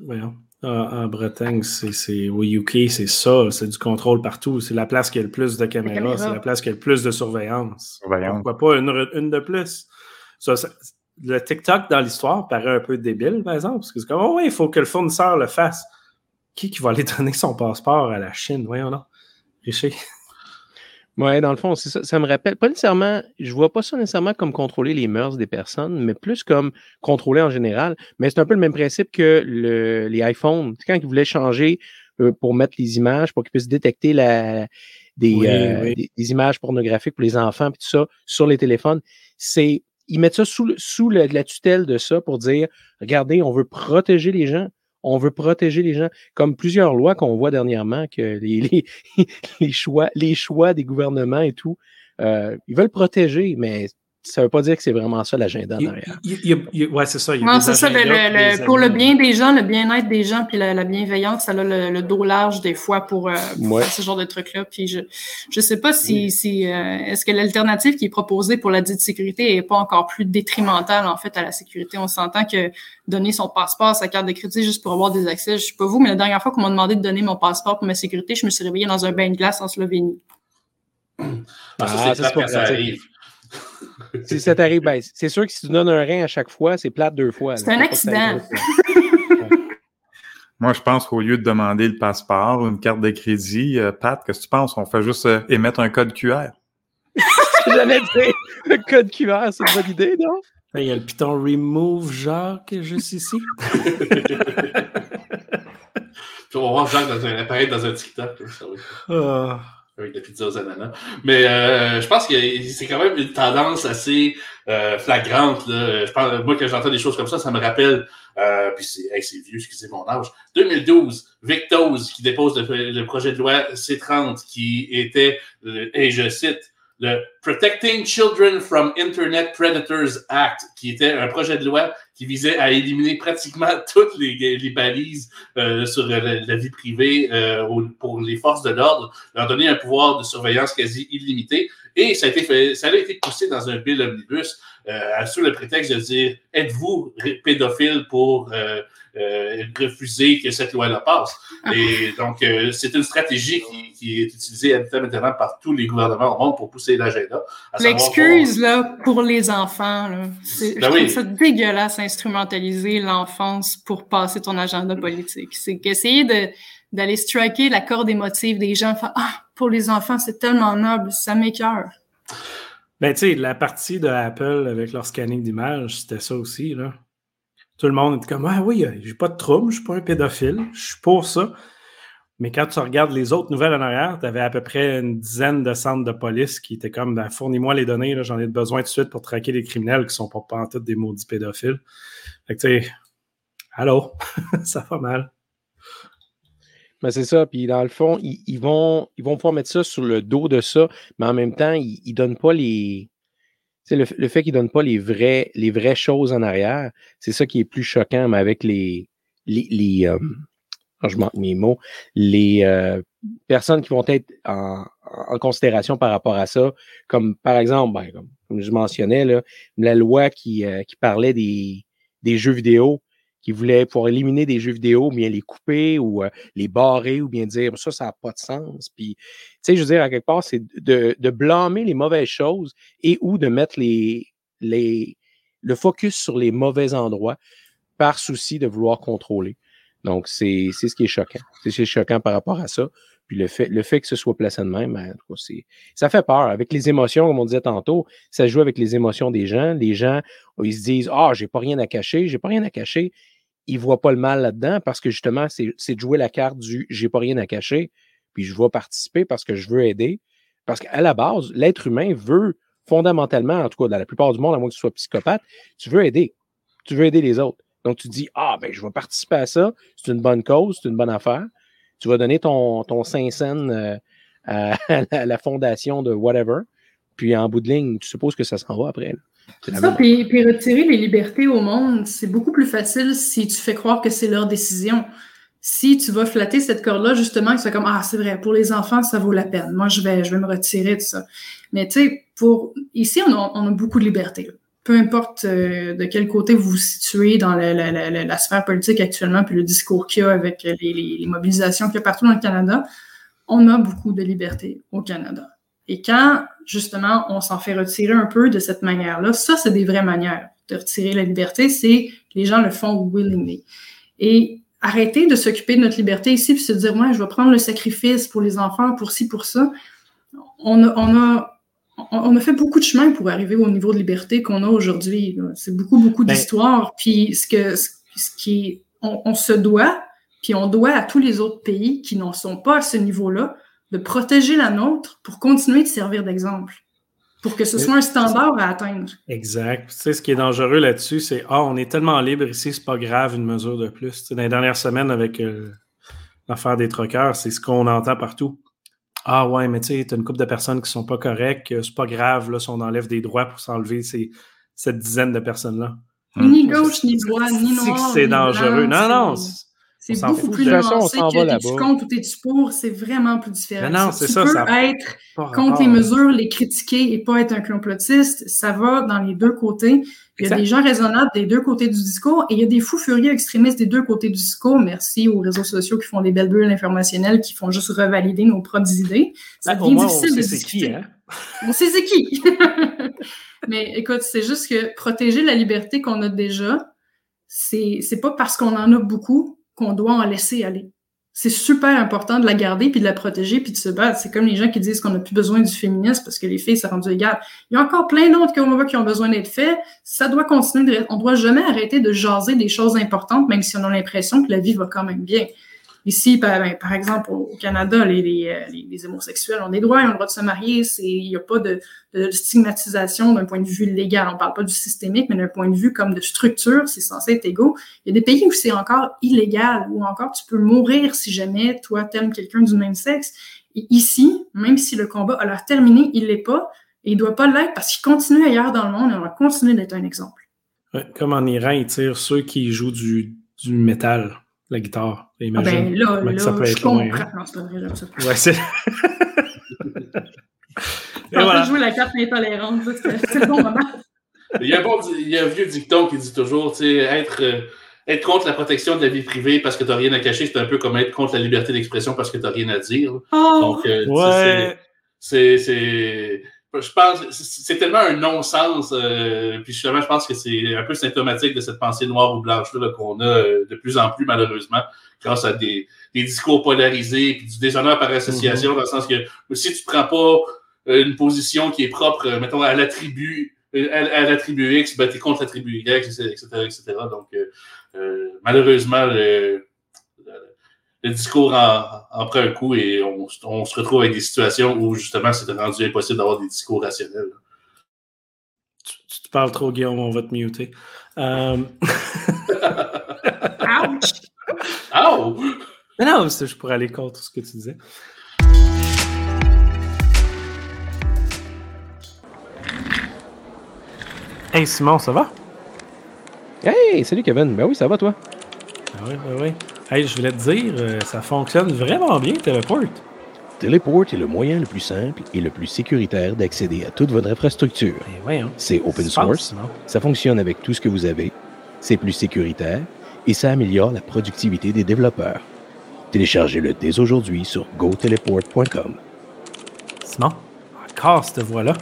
voyons, en Bretagne, c'est au UK, c'est ça, c'est du contrôle partout. C'est la place qui a le plus de caméras, c'est la place qui a le plus de surveillance. Pourquoi pas une, une de plus? Ça, le TikTok dans l'histoire paraît un peu débile, par exemple, parce que c'est comme, oh oui, il faut que le fournisseur le fasse. Qui qui va aller donner son passeport à la Chine? Voyons non. Richer. Oui, dans le fond, ça, ça me rappelle, pas nécessairement, je vois pas ça nécessairement comme contrôler les mœurs des personnes, mais plus comme contrôler en général. Mais c'est un peu le même principe que le, les iPhones. quand ils voulaient changer euh, pour mettre les images, pour qu'ils puissent détecter la, des, euh, Des, images pornographiques pour les enfants, et tout ça, sur les téléphones, c'est ils mettent ça sous, sous la tutelle de ça pour dire regardez, on veut protéger les gens. On veut protéger les gens. Comme plusieurs lois qu'on voit dernièrement, que les, les, choix, les choix des gouvernements et tout, euh, ils veulent protéger, mais ça ne veut pas dire que c'est vraiment ça l'agenda derrière. Oui, c'est ça. non, c'est ça. pour le bien des gens, le bien-être des gens, puis la, bienveillance, ça a le, dos large des fois pour, euh, ce genre de trucs-là. Puis je ne sais pas si, si euh, est-ce que l'alternative qui est proposée pour la dite sécurité n'est pas encore plus détrimentale en fait à la sécurité. On s'entend que donner son passeport, sa carte de crédit juste pour avoir des accès, je ne sais pas vous, mais la dernière fois qu'on m'a demandé de donner mon passeport pour ma sécurité, je me suis réveillée dans un bain de glace en Slovénie. Ah, ça, c'est ah, ça arrive si ça t'arrive, ben, c'est sûr que si tu donnes un rein à chaque fois, c'est plate deux fois. C'est un accident. Moi, je pense qu'au lieu de demander le passeport ou une carte de crédit, euh, Pat, qu'est-ce que tu penses? On fait juste euh, émettre un code QR. J'allais dire, le code QR, c'est une bonne idée, non? Il y a le piton Remove Jacques juste ici. on va voir Jacques dans un appareil dans un TikTok. Ah avec la pizza aux ananas. Mais euh, je pense que c'est quand même une tendance assez euh, flagrante. Là. Je moi, quand j'entends des choses comme ça, ça me rappelle, euh, puis c'est hey, vieux, excusez mon âge, 2012, Victos qui dépose le, projet de loi C30 qui était, et je cite, le Protecting Children from Internet Predators Act, qui était un projet de loi qui visait à éliminer pratiquement toutes les, balises euh, sur la, vie privée euh, pour les forces de l'ordre, leur donner un pouvoir de surveillance quasi illimité. Et ça a été, fait, ça a été poussé dans un bill omnibus euh, sous le prétexte de dire êtes-vous pédophile pour euh, euh, refuser que cette loi-là passe? Ah. Et donc, c'est une stratégie qui, est utilisée maintenant par tous les gouvernements au monde pour pousser l'agenda. L'excuse, là, pour les enfants, c'est, ben je dégueulasse instrumentaliser l'enfance pour passer ton agenda politique. C'est qu'essayer de, d'aller striker la corde émotive des gens, ah, pour les enfants, c'est tellement noble, ça m'écœure. Ben, tu sais, la partie de Apple avec leur scanning d'image, c'était ça aussi, là. Tout le monde était comme Ah oui, j'ai pas de trouble, je suis pas un pédophile, je suis pour ça. Mais quand tu regardes les autres nouvelles en arrière, tu avais à peu près une dizaine de centres de police qui étaient comme ben, fournis-moi les données, j'en ai besoin tout de suite pour traquer les criminels qui sont pas, tout des maudits pédophiles. Fait que tu sais, allô, ça va mal. Ben c'est ça. Puis dans le fond, ils, vont, ils vont pouvoir mettre ça sur le dos de ça, mais en même temps, ils ne donnent pas les, le, le, fait qu'ils ne donnent pas les, vrais, les vraies choses en arrière, c'est ça qui est plus choquant, mais avec les. les, les euh, je manque mes mots, les euh, personnes qui vont être en, en, considération par rapport à ça, comme par exemple, ben, comme, je mentionnais, là, la loi qui, euh, qui parlait des, des jeux vidéo, qui voulait pouvoir éliminer des jeux vidéo, bien les couper ou euh, les barrer ou bien dire ça, ça n'a pas de sens. Puis, tu sais, je veux dire, à quelque part, c'est de, de, blâmer les mauvaises choses et ou de mettre les, les, le focus sur les mauvais endroits par souci de vouloir contrôler. Donc, c'est ce qui est choquant. C'est choquant par rapport à ça. Puis le fait, le fait que ce soit placé de même, ben, ça fait peur. Avec les émotions, comme on disait tantôt, ça joue avec les émotions des gens. Les gens, ils se disent Ah, j'ai pas rien à cacher, j'ai pas rien à cacher. Ils ne voient pas le mal là-dedans parce que justement, c'est de jouer la carte du j'ai pas rien à cacher, puis je vais participer parce que je veux aider. Parce qu'à la base, l'être humain veut fondamentalement, en tout cas dans la plupart du monde, à moins que tu sois psychopathe, tu veux aider. Tu veux aider les autres. Donc tu dis Ah, ben je vais participer à ça, c'est une bonne cause, c'est une bonne affaire tu vas donner ton, ton 5 cents euh, à, la, fondation de whatever, puis en bout de ligne, tu supposes que ça s'en va après. Ça, puis, puis, retirer les libertés au monde, c'est beaucoup plus facile si tu fais croire que c'est leur décision. Si tu vas flatter cette corde-là, justement, que c'est comme Ah, c'est vrai, pour les enfants, ça vaut la peine. Moi, je vais, je vais me retirer de ça. Mais tu sais, pour ici, on a, on a beaucoup de liberté peu importe euh, de quel côté vous vous situez dans la, sphère politique actuellement, puis le discours qu'il y a avec les, mobilisations qu'il y a partout dans le Canada, on a beaucoup de liberté au Canada. Et quand, justement, on s'en fait retirer un peu de cette manière-là, ça, c'est des vraies manières de retirer la liberté, c'est que les gens le font willingly. Et arrêter de s'occuper de notre liberté ici, puis se dire, moi, je vais prendre le sacrifice pour les enfants, pour ci, pour ça. On a, on a on a fait beaucoup de chemin pour arriver au niveau de liberté qu'on a aujourd'hui. C'est beaucoup, beaucoup ben d'histoires. Puis ce que ce qui on, se doit, puis on doit à tous les autres pays qui n'en sont pas à ce niveau-là, de protéger la nôtre pour continuer de servir d'exemple. pour que ce soit un standard à atteindre. Exact. Tu sais, ce qui est dangereux là-dessus, c'est Ah, on est tellement libre ici, c'est pas grave une mesure de plus. Tu sais, dans les dernières semaines, avec euh, l'affaire des troqueurs, c'est ce qu'on entend partout. Ah ouais, mais tu sais, t'as une couple de personnes qui sont pas correctes, c'est pas grave là, si on enlève des droits pour s'enlever ces, cette dizaine de personnes-là. Ni gauche, ni droite, ni noir. C'est dangereux. non, non. C'est beaucoup plus nuancé que tu contre ou t'es-tu pour, c'est vraiment plus différent. Non, non, c'est ça. Tu peux être contre les mesures, les critiquer et pas être un complotiste, ça va dans les deux côtés. Il y a des gens raisonnables des deux côtés du discours et il y a des fous furieux extrémistes des deux côtés du discours. Merci aux réseaux sociaux qui font des belles bulles informationnelles qui font juste revalider nos propres idées. Ça ben, devient difficile de discuter. Qui, hein? On sait c'est qui. Mais écoute, c'est juste que protéger la liberté qu'on a déjà, c'est pas parce qu'on en a beaucoup qu'on doit en laisser aller. C'est super important de la garder, puis de la protéger, puis de se battre. C'est comme les gens qui disent qu'on n'a plus besoin du féminisme parce que les filles, ça rendu égal. Il y a encore plein d'autres combats qui ont besoin d'être faits. Ça doit continuer. De... On doit jamais arrêter de jaser des choses importantes, même si on a l'impression que la vie va quand même bien. Ici, par, ben, par exemple, au Canada, les, les, homosexuels ont des droits, ils ont le droit de se marier. Il n'y a pas de, stigmatisation d'un point de vue légal. On ne parle pas du systémique, mais d'un point de vue comme de structure, c'est censé être égaux. Il y a des pays où c'est encore illégal, où encore tu peux mourir si jamais toi t'aimes quelqu'un du même sexe. Et ici, même si le combat a l'air terminé, il l'est pas. Et il ne doit pas l'être parce qu'il continue ailleurs dans le monde et on va continuer d'être un exemple. comme en Iran, ils tirent ceux qui jouent du, du métal la guitare. Imagine ah ben là, là, ça peut être loin. Hein. Non, c'est vrai, ça. Ouais, c'est. Et voilà. jouer la carte intolérante, c'est le bon moment. Il y, a un bon, il y a un vieux dicton qui dit toujours, tu sais, être, euh, être contre la protection de la vie privée parce que tu n'as rien à cacher, c'est un peu comme être contre la liberté d'expression parce que tu n'as rien à dire. Oh. Donc, euh, ouais. c'est je pense c'est tellement un non-sens. Euh, puis justement, je pense que c'est un peu symptomatique de cette pensée noire ou blanche là, qu'on a euh, de plus en plus, malheureusement, grâce à des, des discours polarisés puis du déshonneur par association, mm-hmm. dans le sens que si tu prends pas euh, une position qui est propre, mettons, à la tribu, à, la tribu X, ben, tu es contre la tribu Y, etc., etc. Donc, malheureusement, le, le discours en, prend un coup et on, se retrouve avec des situations où justement c'est rendu impossible d'avoir des discours rationnels. Tu, te parles trop, Guillaume, on va te muter. Euh... Ouch! Oh! Mais non, c'est juste pour aller contre ce que tu disais. Hey Simon, ça va? Hey, salut Kevin. Ben oui, ça va toi? Ah oui, ben oui. Hey, je voulais te dire, euh, ça fonctionne vraiment bien, Teleport. Teleport est le moyen le plus simple et le plus sécuritaire d'accéder à toute votre infrastructure. Ben c'est open source, ça fonctionne avec tout ce que vous avez, c'est plus sécuritaire et ça améliore la productivité des développeurs. Téléchargez-le dès aujourd'hui sur goteleport.com. Simon, encore cette voix-là.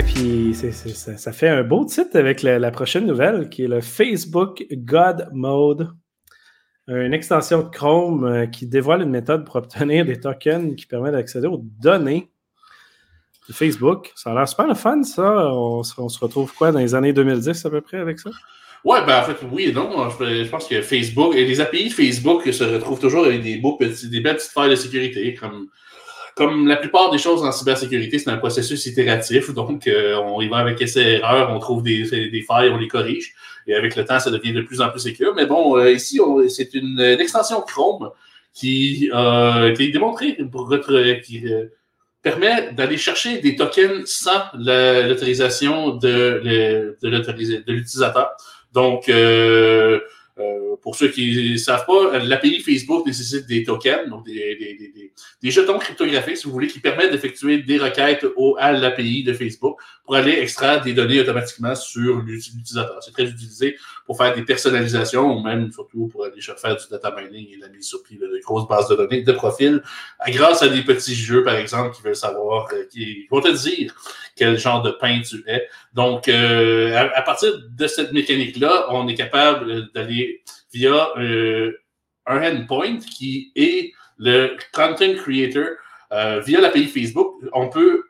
Et puis, ça, fait un beau titre avec la, prochaine nouvelle qui est le Facebook God Mode, une extension de Chrome euh, qui dévoile une méthode pour obtenir des tokens qui permet d'accéder aux données de Facebook. Ça a l'air super le fun, ça. On, se retrouve quoi dans les années 2010 à peu près avec ça? Ouais, ben en fait, oui et non. Je, pense que Facebook et les API Facebook se retrouvent toujours avec des beaux petits, des belles petites failles de sécurité, comme comme la plupart des choses en cybersécurité, c'est un processus itératif. Donc, euh, on y va avec essai-erreur, on trouve des, failles, on les corrige. Et avec le temps, ça devient de plus en plus sécur. Mais bon, euh, ici, c'est une, extension Chrome qui a été démontrée pour qui euh, permet d'aller chercher des tokens sans l'autorisation de, de l'utilisateur. Donc, euh, pour ceux qui ne savent pas, l'API Facebook nécessite des tokens, donc des, jetons cryptographiques, si vous voulez, qui permettent d'effectuer des requêtes au, à l'API de Facebook pour aller extraire des données automatiquement sur l'utilisateur. C'est très utilisé pour faire des personnalisations ou même surtout pour aller faire du data mining et la mise sur pied de grosses bases de données, de profils, grâce à des petits jeux, par exemple, qui veulent savoir, euh, qui vont te dire quel genre de pain tu es. Donc, euh, à, partir de cette mécanique-là, on est capable d'aller via euh, un endpoint qui est le content creator via l'API Facebook. On peut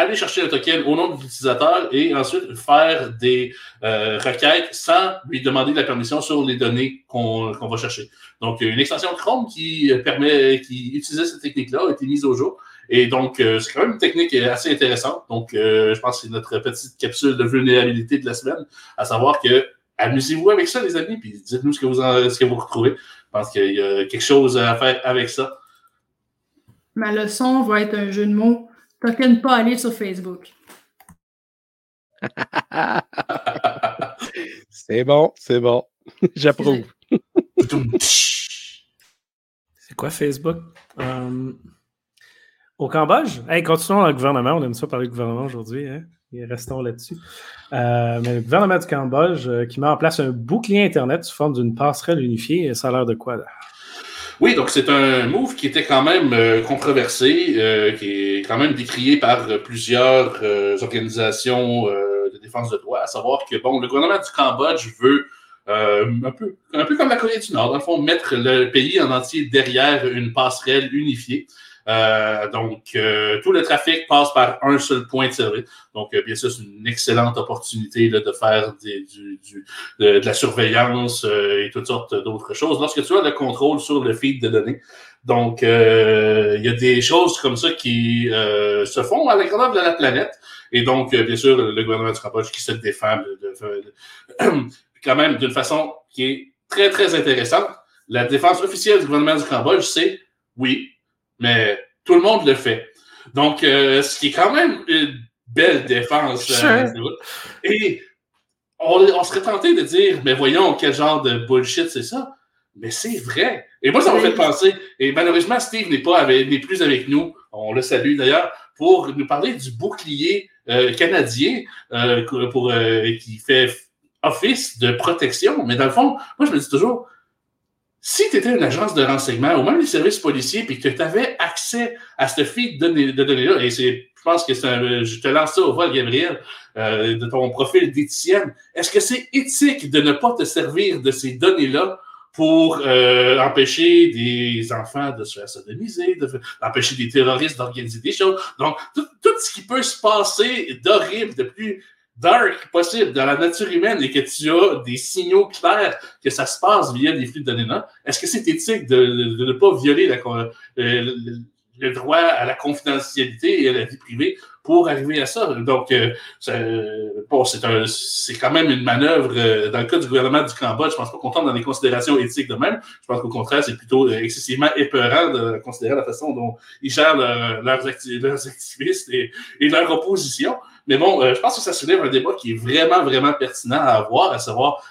aller chercher le token au nom de l'utilisateur et ensuite faire des euh, requêtes sans lui demander de la permission sur les données qu'on va chercher. Donc, une extension Chrome qui permet, qui utilisait cette technique-là a été mise au jour Et donc, c'est quand même une technique assez intéressante. Donc, je pense que c'est notre petite capsule de vulnérabilité de la semaine, à savoir que amusez-vous avec ça, les amis, puis dites-nous ce ce que vous retrouvez. Je pense qu'il y a quelque chose à faire avec ça. Ma leçon va être un jeu de mots. Token pas aller sur Facebook. c'est bon, c'est bon. J'approuve. c'est quoi Facebook? Euh, au Cambodge? Hey, continuons dans le gouvernement. On aime ça parler du gouvernement aujourd'hui. Hein? Et restons là-dessus. Euh, mais le gouvernement du Cambodge euh, qui met en place un bouclier Internet sous forme d'une passerelle unifiée, ça a l'air de quoi? Là? Oui, donc c'est un move qui était quand même euh, controversé, euh, qui est quand même décrié par plusieurs euh, organisations de défense de droit, à savoir que bon, le gouvernement du Cambodge veut un, peu, un peu comme la Corée du Nord, dans le fond, mettre le pays en entier derrière une passerelle unifiée. Euh, donc, euh, tout le trafic passe par un seul point de service. Donc, euh, bien sûr, c'est une excellente opportunité là, de faire des, du, du, de, la surveillance et toutes sortes d'autres choses lorsque tu as le contrôle sur le feed de données. Donc, il y a des choses comme ça qui se font à la grandeur de la planète. Et donc, bien sûr, le gouvernement du Cambodge qui se défend de, quand même d'une façon qui est très, très intéressante. La défense officielle du gouvernement du Cambodge, c'est oui, mais tout le monde le fait. Donc, euh, ce qui est quand même une belle défense. Euh, et on, serait tenté de dire, mais voyons, quel genre de bullshit c'est ça. Mais c'est vrai. Et moi, ça m'a fait penser. Et malheureusement, Steve n'est pas n'est plus avec nous. On le salue d'ailleurs pour nous parler du bouclier euh, canadien pour, qui fait office de protection. Mais dans le fond, moi, je me dis toujours, si tu étais une agence de renseignement ou même les services policiers puis que tu avais accès à ce feed de données-là, et c'est, je pense que c'est un, je te lance ça au vol, Gabriel, euh, de ton profil d'éthicienne, est-ce que c'est éthique de ne pas te servir de ces données-là pour euh, empêcher des enfants de se faire sodomiser, d'empêcher des terroristes d'organiser des choses? Donc, tout, tout, ce qui peut se passer d'horrible, de plus dark possible dans la nature humaine et que tu as des signaux clairs que ça se passe via des flux de données-là, est-ce que c'est éthique de, ne pas violer la, euh, le, droit à la confidentialité et à la vie privée pour arriver à ça? Donc, euh, bon, c'est quand même une manœuvre. Euh, dans le cas du gouvernement du Cambodge, je pense pas qu'on tombe dans des considérations éthiques de même. Je pense qu'au contraire, c'est plutôt excessivement épeurant de considérer la façon dont ils gèrent leurs, activistes et, et leur opposition. Mais bon, euh, je pense que ça soulève un débat qui est vraiment, vraiment pertinent à avoir, à savoir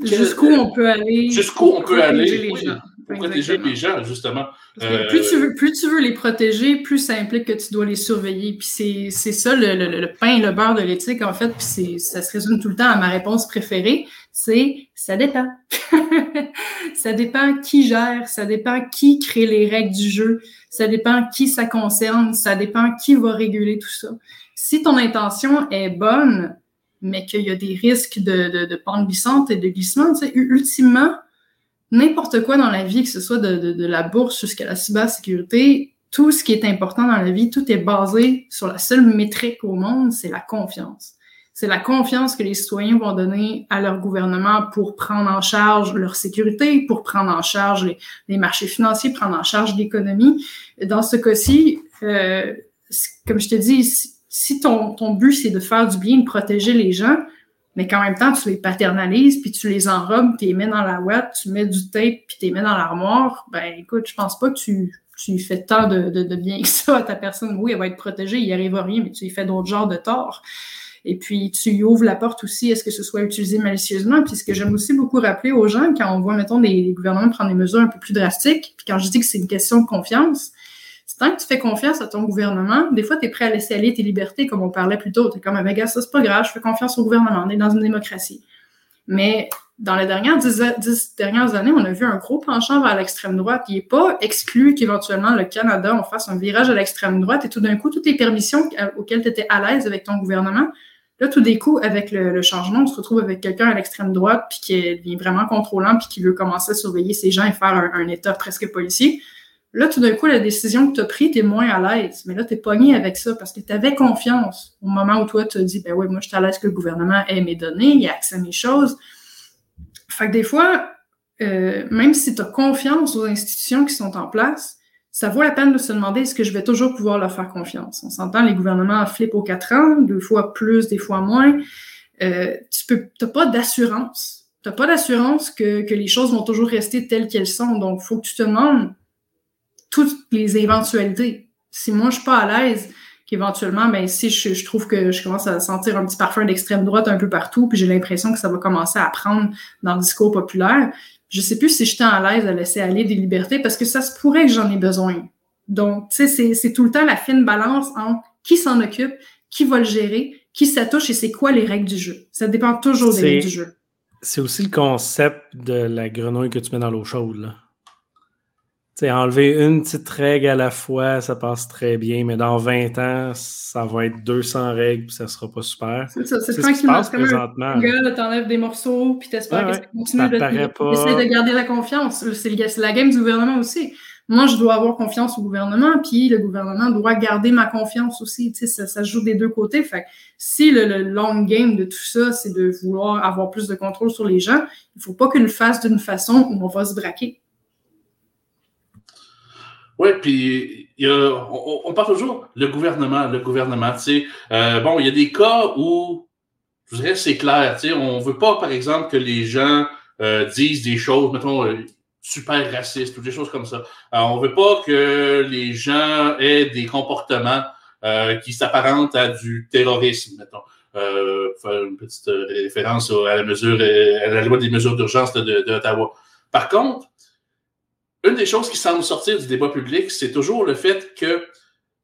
jusqu'où on peut aller. Jusqu'où on peut aller. Les gens. Pour protéger les gens, justement. Euh, plus, tu veux, plus tu veux les protéger, plus ça implique que tu dois les surveiller. Puis c'est ça le, le, le, pain et le beurre de l'éthique, en fait. Puis ça se résume tout le temps à ma réponse préférée. C'est ça dépend. ça dépend qui gère, ça dépend qui crée les règles du jeu, ça dépend qui ça concerne, ça dépend qui va réguler tout ça si ton intention est bonne, mais qu'il y a des risques de, de, de pente glissante et de glissement, tu sais, ultimement, n'importe quoi dans la vie, que ce soit de, de la bourse jusqu'à la cybersécurité, tout ce qui est important dans la vie, tout est basé sur la seule métrique au monde, c'est la confiance. C'est la confiance que les citoyens vont donner à leur gouvernement pour prendre en charge leur sécurité, pour prendre en charge les, les marchés financiers, prendre en charge l'économie. Dans ce cas-ci, euh, comme je te dis, si ton, ton but, c'est de faire du bien, de protéger les gens, mais qu'en même temps, tu les paternalises, puis tu les enrobes, tu les mets dans la ouate, tu mets du tape, puis tu les mets dans l'armoire, ben écoute, je pense pas que tu, tu fais tant de, de, bien que ça à ta personne. Oui, elle va être protégée, il n'y arrive rien, mais tu lui fais d'autres genres de torts. Et puis, tu y ouvres la porte aussi à ce que ce soit utilisé malicieusement? Puis, ce que j'aime aussi beaucoup rappeler aux gens, quand on voit, mettons, des gouvernements prendre des mesures un peu plus drastiques, puis quand je dis que c'est une question de confiance, tant que tu fais confiance à ton gouvernement, des fois, tu es prêt à laisser aller tes libertés, comme on parlait plus tôt. Tu es comme, gars, ça, c'est pas grave, je fais confiance au gouvernement, on est dans une démocratie. Mais dans les dernières dix, dernières années, on a vu un gros penchant vers l'extrême droite. Il n'est pas exclu qu'éventuellement le Canada, on fasse un virage à l'extrême droite et tout d'un coup, toutes les permissions auxquelles tu étais à l'aise avec ton gouvernement, là, tout d'un coup, avec le, changement, on se retrouve avec quelqu'un à l'extrême droite puis qui devient vraiment contrôlant puis qui veut commencer à surveiller ces gens et faire un État presque policier. Là, tout d'un coup, la décision que tu as prise, tu es moins à l'aise. Mais là, tu es pogné avec ça parce que tu avais confiance au moment où toi, tu as dit, ben oui, moi, je suis à l'aise que le gouvernement ait mes données, il a accès à mes choses. Fait que des fois, euh, même si tu as confiance aux institutions qui sont en place, ça vaut la peine de se demander est-ce que je vais toujours pouvoir leur faire confiance? On s'entend, les gouvernements flippent aux quatre ans, deux fois plus, des fois moins. Euh, tu peux, t'as pas d'assurance. T'as pas d'assurance que, que les choses vont toujours rester telles qu'elles sont. Donc, faut que tu te demandes toutes les éventualités. Si moi, je suis pas à l'aise, qu'éventuellement, ben, si je, je, trouve que je commence à sentir un petit parfum d'extrême droite un peu partout, puis j'ai l'impression que ça va commencer à prendre dans le discours populaire, je sais plus si je suis à l'aise à laisser aller des libertés parce que ça se pourrait que j'en ai besoin. Donc, tu sais, c'est tout le temps la fine balance entre qui s'en occupe, qui va le gérer, qui ça touche et c'est quoi les règles du jeu. Ça dépend toujours des règles du jeu. C'est aussi le concept de la grenouille que tu mets dans l'eau chaude. Là. Sais, enlever une petite règle à la fois, ça passe très bien, mais dans 20 ans, ça va être 200 règles, puis ça sera pas super. C'est ça, c'est tranquillement. C'est présentement. T'enlèves des morceaux, puis t'espères que ça continue. de, de garder la confiance. C'est la game du gouvernement aussi. Moi, je dois avoir confiance au gouvernement, puis le gouvernement doit garder ma confiance aussi. Tu sais, ça, ça joue des deux côtés. Fait si le, le, long game de tout ça, c'est de vouloir avoir plus de contrôle sur les gens, il faut pas qu'ils le fassent d'une façon où on va se braquer. Oui, puis il y a, on, on, parle toujours le gouvernement, le gouvernement. Tu sais, euh, bon, il y a des cas où, je dirais, c'est clair. Tu sais, on veut pas, par exemple, que les gens euh, disent des choses, mettons, euh, super racistes ou des choses comme ça. Alors, on veut pas que les gens aient des comportements euh, qui s'apparentent à du terrorisme, mettons. Euh, faire une petite référence à la mesure, à la loi des mesures d'urgence d'Ottawa. Par contre, une des choses qui semble sortir du débat public, c'est toujours le fait que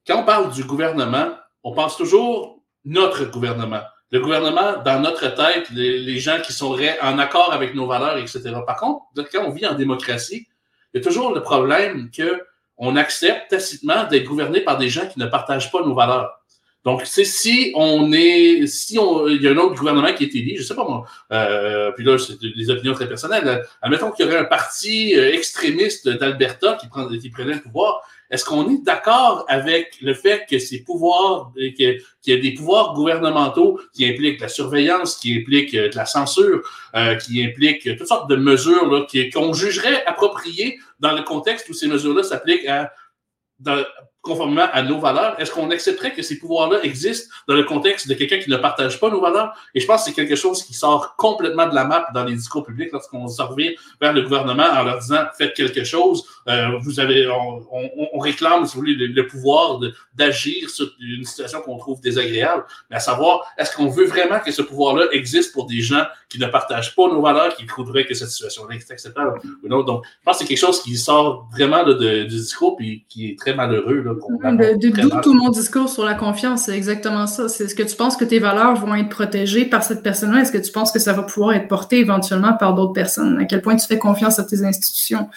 quand on parle du gouvernement, on pense toujours notre gouvernement. Le gouvernement, dans notre tête, les, gens qui seraient en accord avec nos valeurs, etc. Par contre, quand on vit en démocratie, il y a toujours le problème que on accepte tacitement d'être gouverné par des gens qui ne partagent pas nos valeurs. Donc, c'est si on est, si on, il y a un autre gouvernement qui est élu, je sais pas moi, euh, puis là, c'est des opinions très personnelles. Admettons qu'il y aurait un parti euh, extrémiste d'Alberta qui, prenait le pouvoir. Est-ce qu'on est, d'accord avec le fait que ces pouvoirs, euh, qu'il y a des pouvoirs gouvernementaux qui impliquent la surveillance, qui impliquent de la censure, euh, qui impliquent toutes sortes de mesures qu'on jugerait appropriées dans le contexte où ces mesures-là s'appliquent à dans, conformément à nos valeurs, est-ce qu'on accepterait que ces pouvoirs-là existent dans le contexte de quelqu'un qui ne partage pas nos valeurs? Et je pense que c'est quelque chose qui sort complètement de la map dans les discours publics lorsqu'on se revient vers le gouvernement en leur disant faites quelque chose. Euh, vous avez, on, on, on, réclame, si vous voulez, le, pouvoir d'agir sur une situation qu'on trouve désagréable, mais à savoir, est-ce qu'on veut vraiment que ce pouvoir-là existe pour des gens qui ne partagent pas nos valeurs, qui trouveraient que cette situation-là est acceptable ou non? Donc, je pense que c'est quelque chose qui sort vraiment de, de, du discours puis qui est très malheureux. Là, D'où tout mon discours sur la confiance, c'est exactement ça. C'est ce que tu penses que tes valeurs vont être protégées par cette personne-là? Est-ce que tu penses que ça va pouvoir être porté éventuellement par d'autres personnes? À quel point tu fais confiance à tes institutions?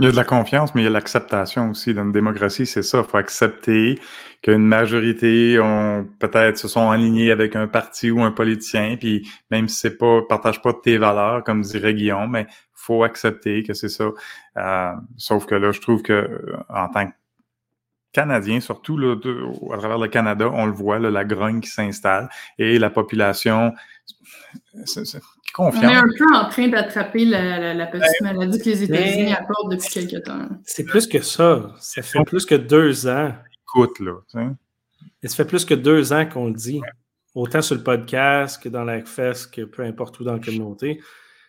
Il y a de la confiance, mais il y a l'acceptation aussi. Dans une démocratie, c'est ça. Il faut accepter qu'une majorité ont peut-être se sont alignés avec un parti ou un politicien, puis même si c'est pas partage pas tes valeurs, comme dirait Guillaume, mais faut accepter que c'est ça. Euh, sauf que là, je trouve que euh, en tant que Canadien, surtout là, à travers le Canada, on le voit, là, la grogne qui s'installe et la population On est un peu en train d'attraper la, la, petite maladie que les États-Unis apportent depuis quelques temps. C'est plus que ça. Ça fait plus que deux ans. Écoute, là. Et ça fait plus que deux ans qu'on le dit. Autant sur le podcast que dans la FES, que peu importe où dans la communauté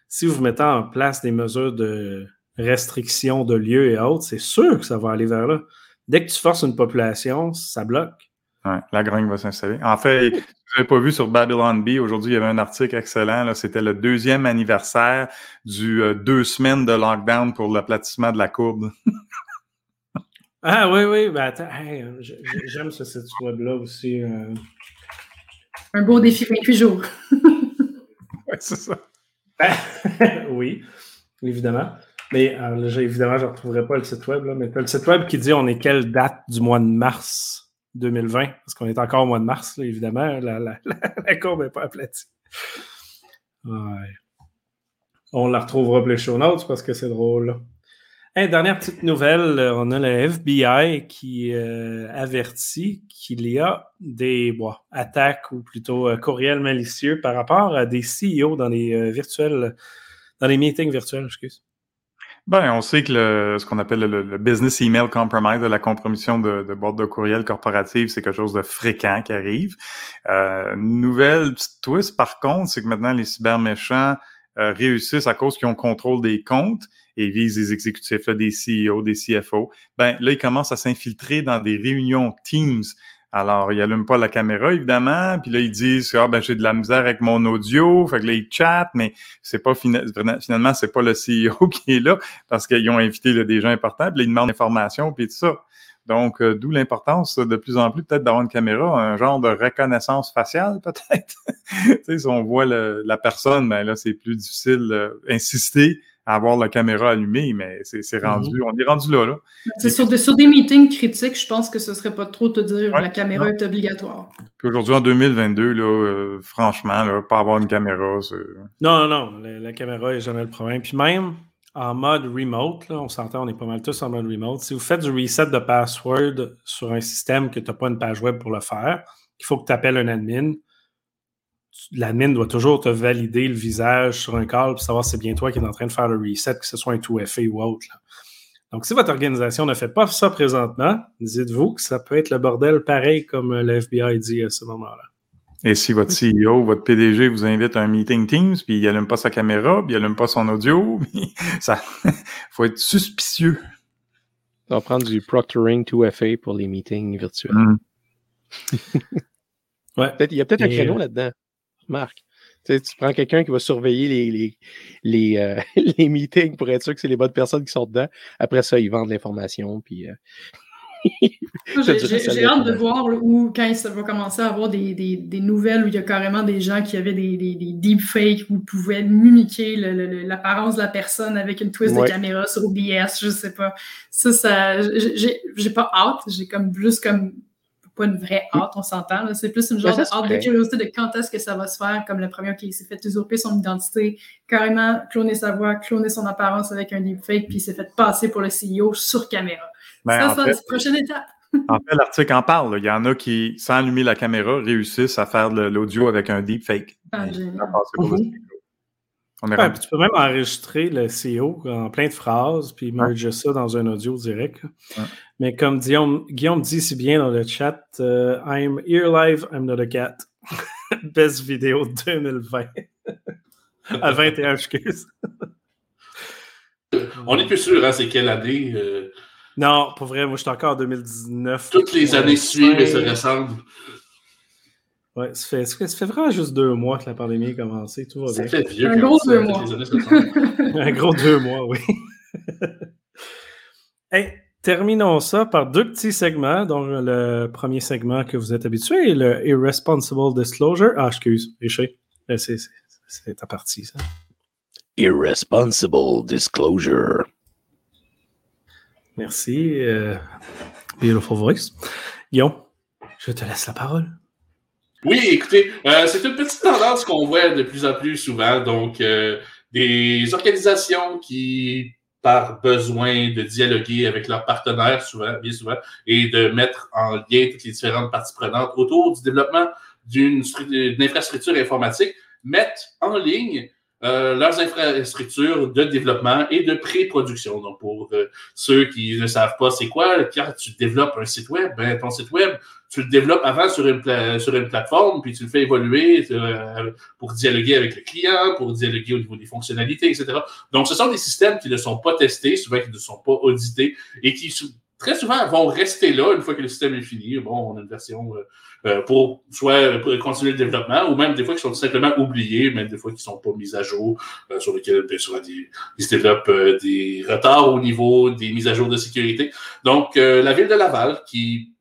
si vous mettez en place des mesures de restriction de lieux et autres, c'est sûr que ça va aller vers là. Dès que tu forces une population, ça bloque. Ouais, la grogne va s'installer. En fait, vous n'avez pas vu sur Babylon B, aujourd'hui, il y avait un article excellent. C'était le deuxième anniversaire du euh, deux semaines de lockdown pour l'aplatissement de la courbe. ah oui, oui. Ben, attends, j'aime ce site web-là aussi. Euh. Un beau défi 28 jours. oui, c'est ça. oui, évidemment. Mais euh, évidemment, je ne retrouverai pas le site web, là, mais tu as le site web qui dit on est quelle date du mois de mars? 2020, parce qu'on est encore au mois de mars, évidemment, la, courbe n'est pas aplatie. Ouais. On la retrouvera plus les show notes parce que c'est drôle. Dernière petite nouvelle, euh, on a le FBI qui euh, avertit qu'il y a des attaques ou plutôt euh, courriels malicieux par rapport à des CEO dans les virtuels, dans les meetings virtuels, excuse. Ben, on sait que le, ce qu'on appelle le, le, business email compromise, la compromission de, de boîte de courriel corporative, c'est quelque chose de fréquent qui arrive. Euh, nouvelle petite twist, par contre, c'est que maintenant les cyberméchants euh, réussissent à cause qu'ils ont contrôle des comptes et visent des exécutifs, là, des CEO, des CFO. Ben là, ils commencent à s'infiltrer dans des réunions Teams alors, il allume pas la caméra, évidemment, puis là, ils disent Ah ben j'ai de la misère avec mon audio, fait que là, ils chattent, mais c'est pas finalement, c'est pas le CEO qui est là parce qu'ils ont invité des gens importants, puis là, ils demandent l'information, puis tout ça. Donc, euh, d'où l'importance de plus en plus peut-être d'avoir une caméra, un genre de reconnaissance faciale, peut-être. tu sais, si on voit la personne, ben là, c'est plus difficile d'insister avoir la caméra allumée, mais c'est rendu, mhm. on est rendu là. là. C'est sur, sur, des meetings critiques, je pense que ce serait pas trop te dire la caméra est obligatoire. aujourd'hui, en 2022, là, euh, franchement, là, pas avoir une caméra, c'est... Non, non, la, la, caméra n'est jamais le problème. Puis même en mode remote, là, on s'entend, on est pas mal tous en mode remote. Si vous faites du reset de password sur un système que tu n'as pas une page web pour le faire, il faut que tu appelles un admin l'admin doit toujours te valider le visage sur un call pour savoir si c'est bien toi qui es en train de faire le reset, que ce soit un 2FA ou autre. Donc, si votre organisation ne fait pas ça présentement, dites-vous que ça peut être le bordel pareil comme le FBI dit à ce moment-là. Et si votre CEO, votre PDG vous invite à un meeting Teams, puis il n'allume pas sa caméra, puis il n'allume pas son audio, ça faut être suspicieux. On va prendre du proctoring 2FA pour les meetings virtuels. Mm. ouais. Il y a peut-être un créneau euh, là-dedans. Marc. Tu, tu prends quelqu'un qui va surveiller les, les, les, euh, les, meetings pour être sûr que c'est les bonnes personnes qui sont dedans. Après ça, ils vendent l'information. Puis, euh, J'ai hâte de voir où, quand ça va commencer à avoir des, des, des, nouvelles où il y a carrément des gens qui avaient des, des, des deepfakes où ils pouvaient mimiquer l'apparence de la personne avec une twist de caméra sur OBS, je sais pas. Ça, ça j'ai pas hâte, j'ai comme plus comme pas une vraie hâte, on s'entend. C'est plus une genre de hâte de curiosité de quand est-ce que ça va se faire, comme le premier qui s'est fait usurper son identité, carrément cloner sa voix, cloner son apparence avec un deepfake, puis il s'est fait passer pour le CEO sur caméra. Ben, ça, c'est la prochaine étape. en fait, l'article en parle. Il y en a qui, sans allumer la caméra, réussissent à faire l'audio avec un deepfake. Ah, tu peux même enregistrer le CEO en plein de phrases, puis merger ça dans un audio direct. Mais comme Guillaume, Guillaume, dit si bien dans le chat, euh, I'm here live, I'm not a cat. Best vidéo 2020. à 21, excuse. On n'est plus sûr, hein, c'est quelle année. Euh, non, pour vrai, moi je suis encore en 2019. Toutes les années suivent et se ressemblent. Ouais, ça fait, ça fait, vraiment juste deux mois que la pandémie a commencé. Tout va bien. Ça fait vieux. Un gros deux mois. Un gros deux mois, oui. hey, terminons ça par deux petits segments. Donc, le premier segment que vous êtes habitué est le Irresponsible Disclosure. Ah, excuse, Richer. Euh, c'est ta partie, ça. Irresponsible Disclosure. Merci. Euh, beautiful voice. Guillaume, je te laisse la parole. Oui, écoutez, euh, c'est une petite tendance qu'on voit de plus en plus souvent. Donc, euh, des organisations qui, par besoin de dialoguer avec leurs partenaires, souvent, bien souvent, et de mettre en lien toutes les différentes parties prenantes autour du développement d'une infrastructure informatique, mettent en ligne euh, leurs infrastructures de développement et de pré-production. Donc, pour euh, ceux qui ne savent pas c'est quoi, quand tu développes un site web, ben, ton site web, tu le développes avant sur une, sur une plateforme, puis tu le fais évoluer euh, pour dialoguer avec le client, pour dialoguer au niveau des fonctionnalités, etc. Donc, ce sont des systèmes qui ne sont pas testés, souvent qui ne sont pas audités et qui très souvent vont rester là une fois que le système est fini. Bon, on a une version euh, euh, pour soit pour continuer le développement ou même des fois qui sont simplement oubliés, même des fois qui sont pas mises à jour, euh, sur lesquels bien ils se développent des retards au niveau des mises à jour de sécurité. Donc, la ville de Laval qui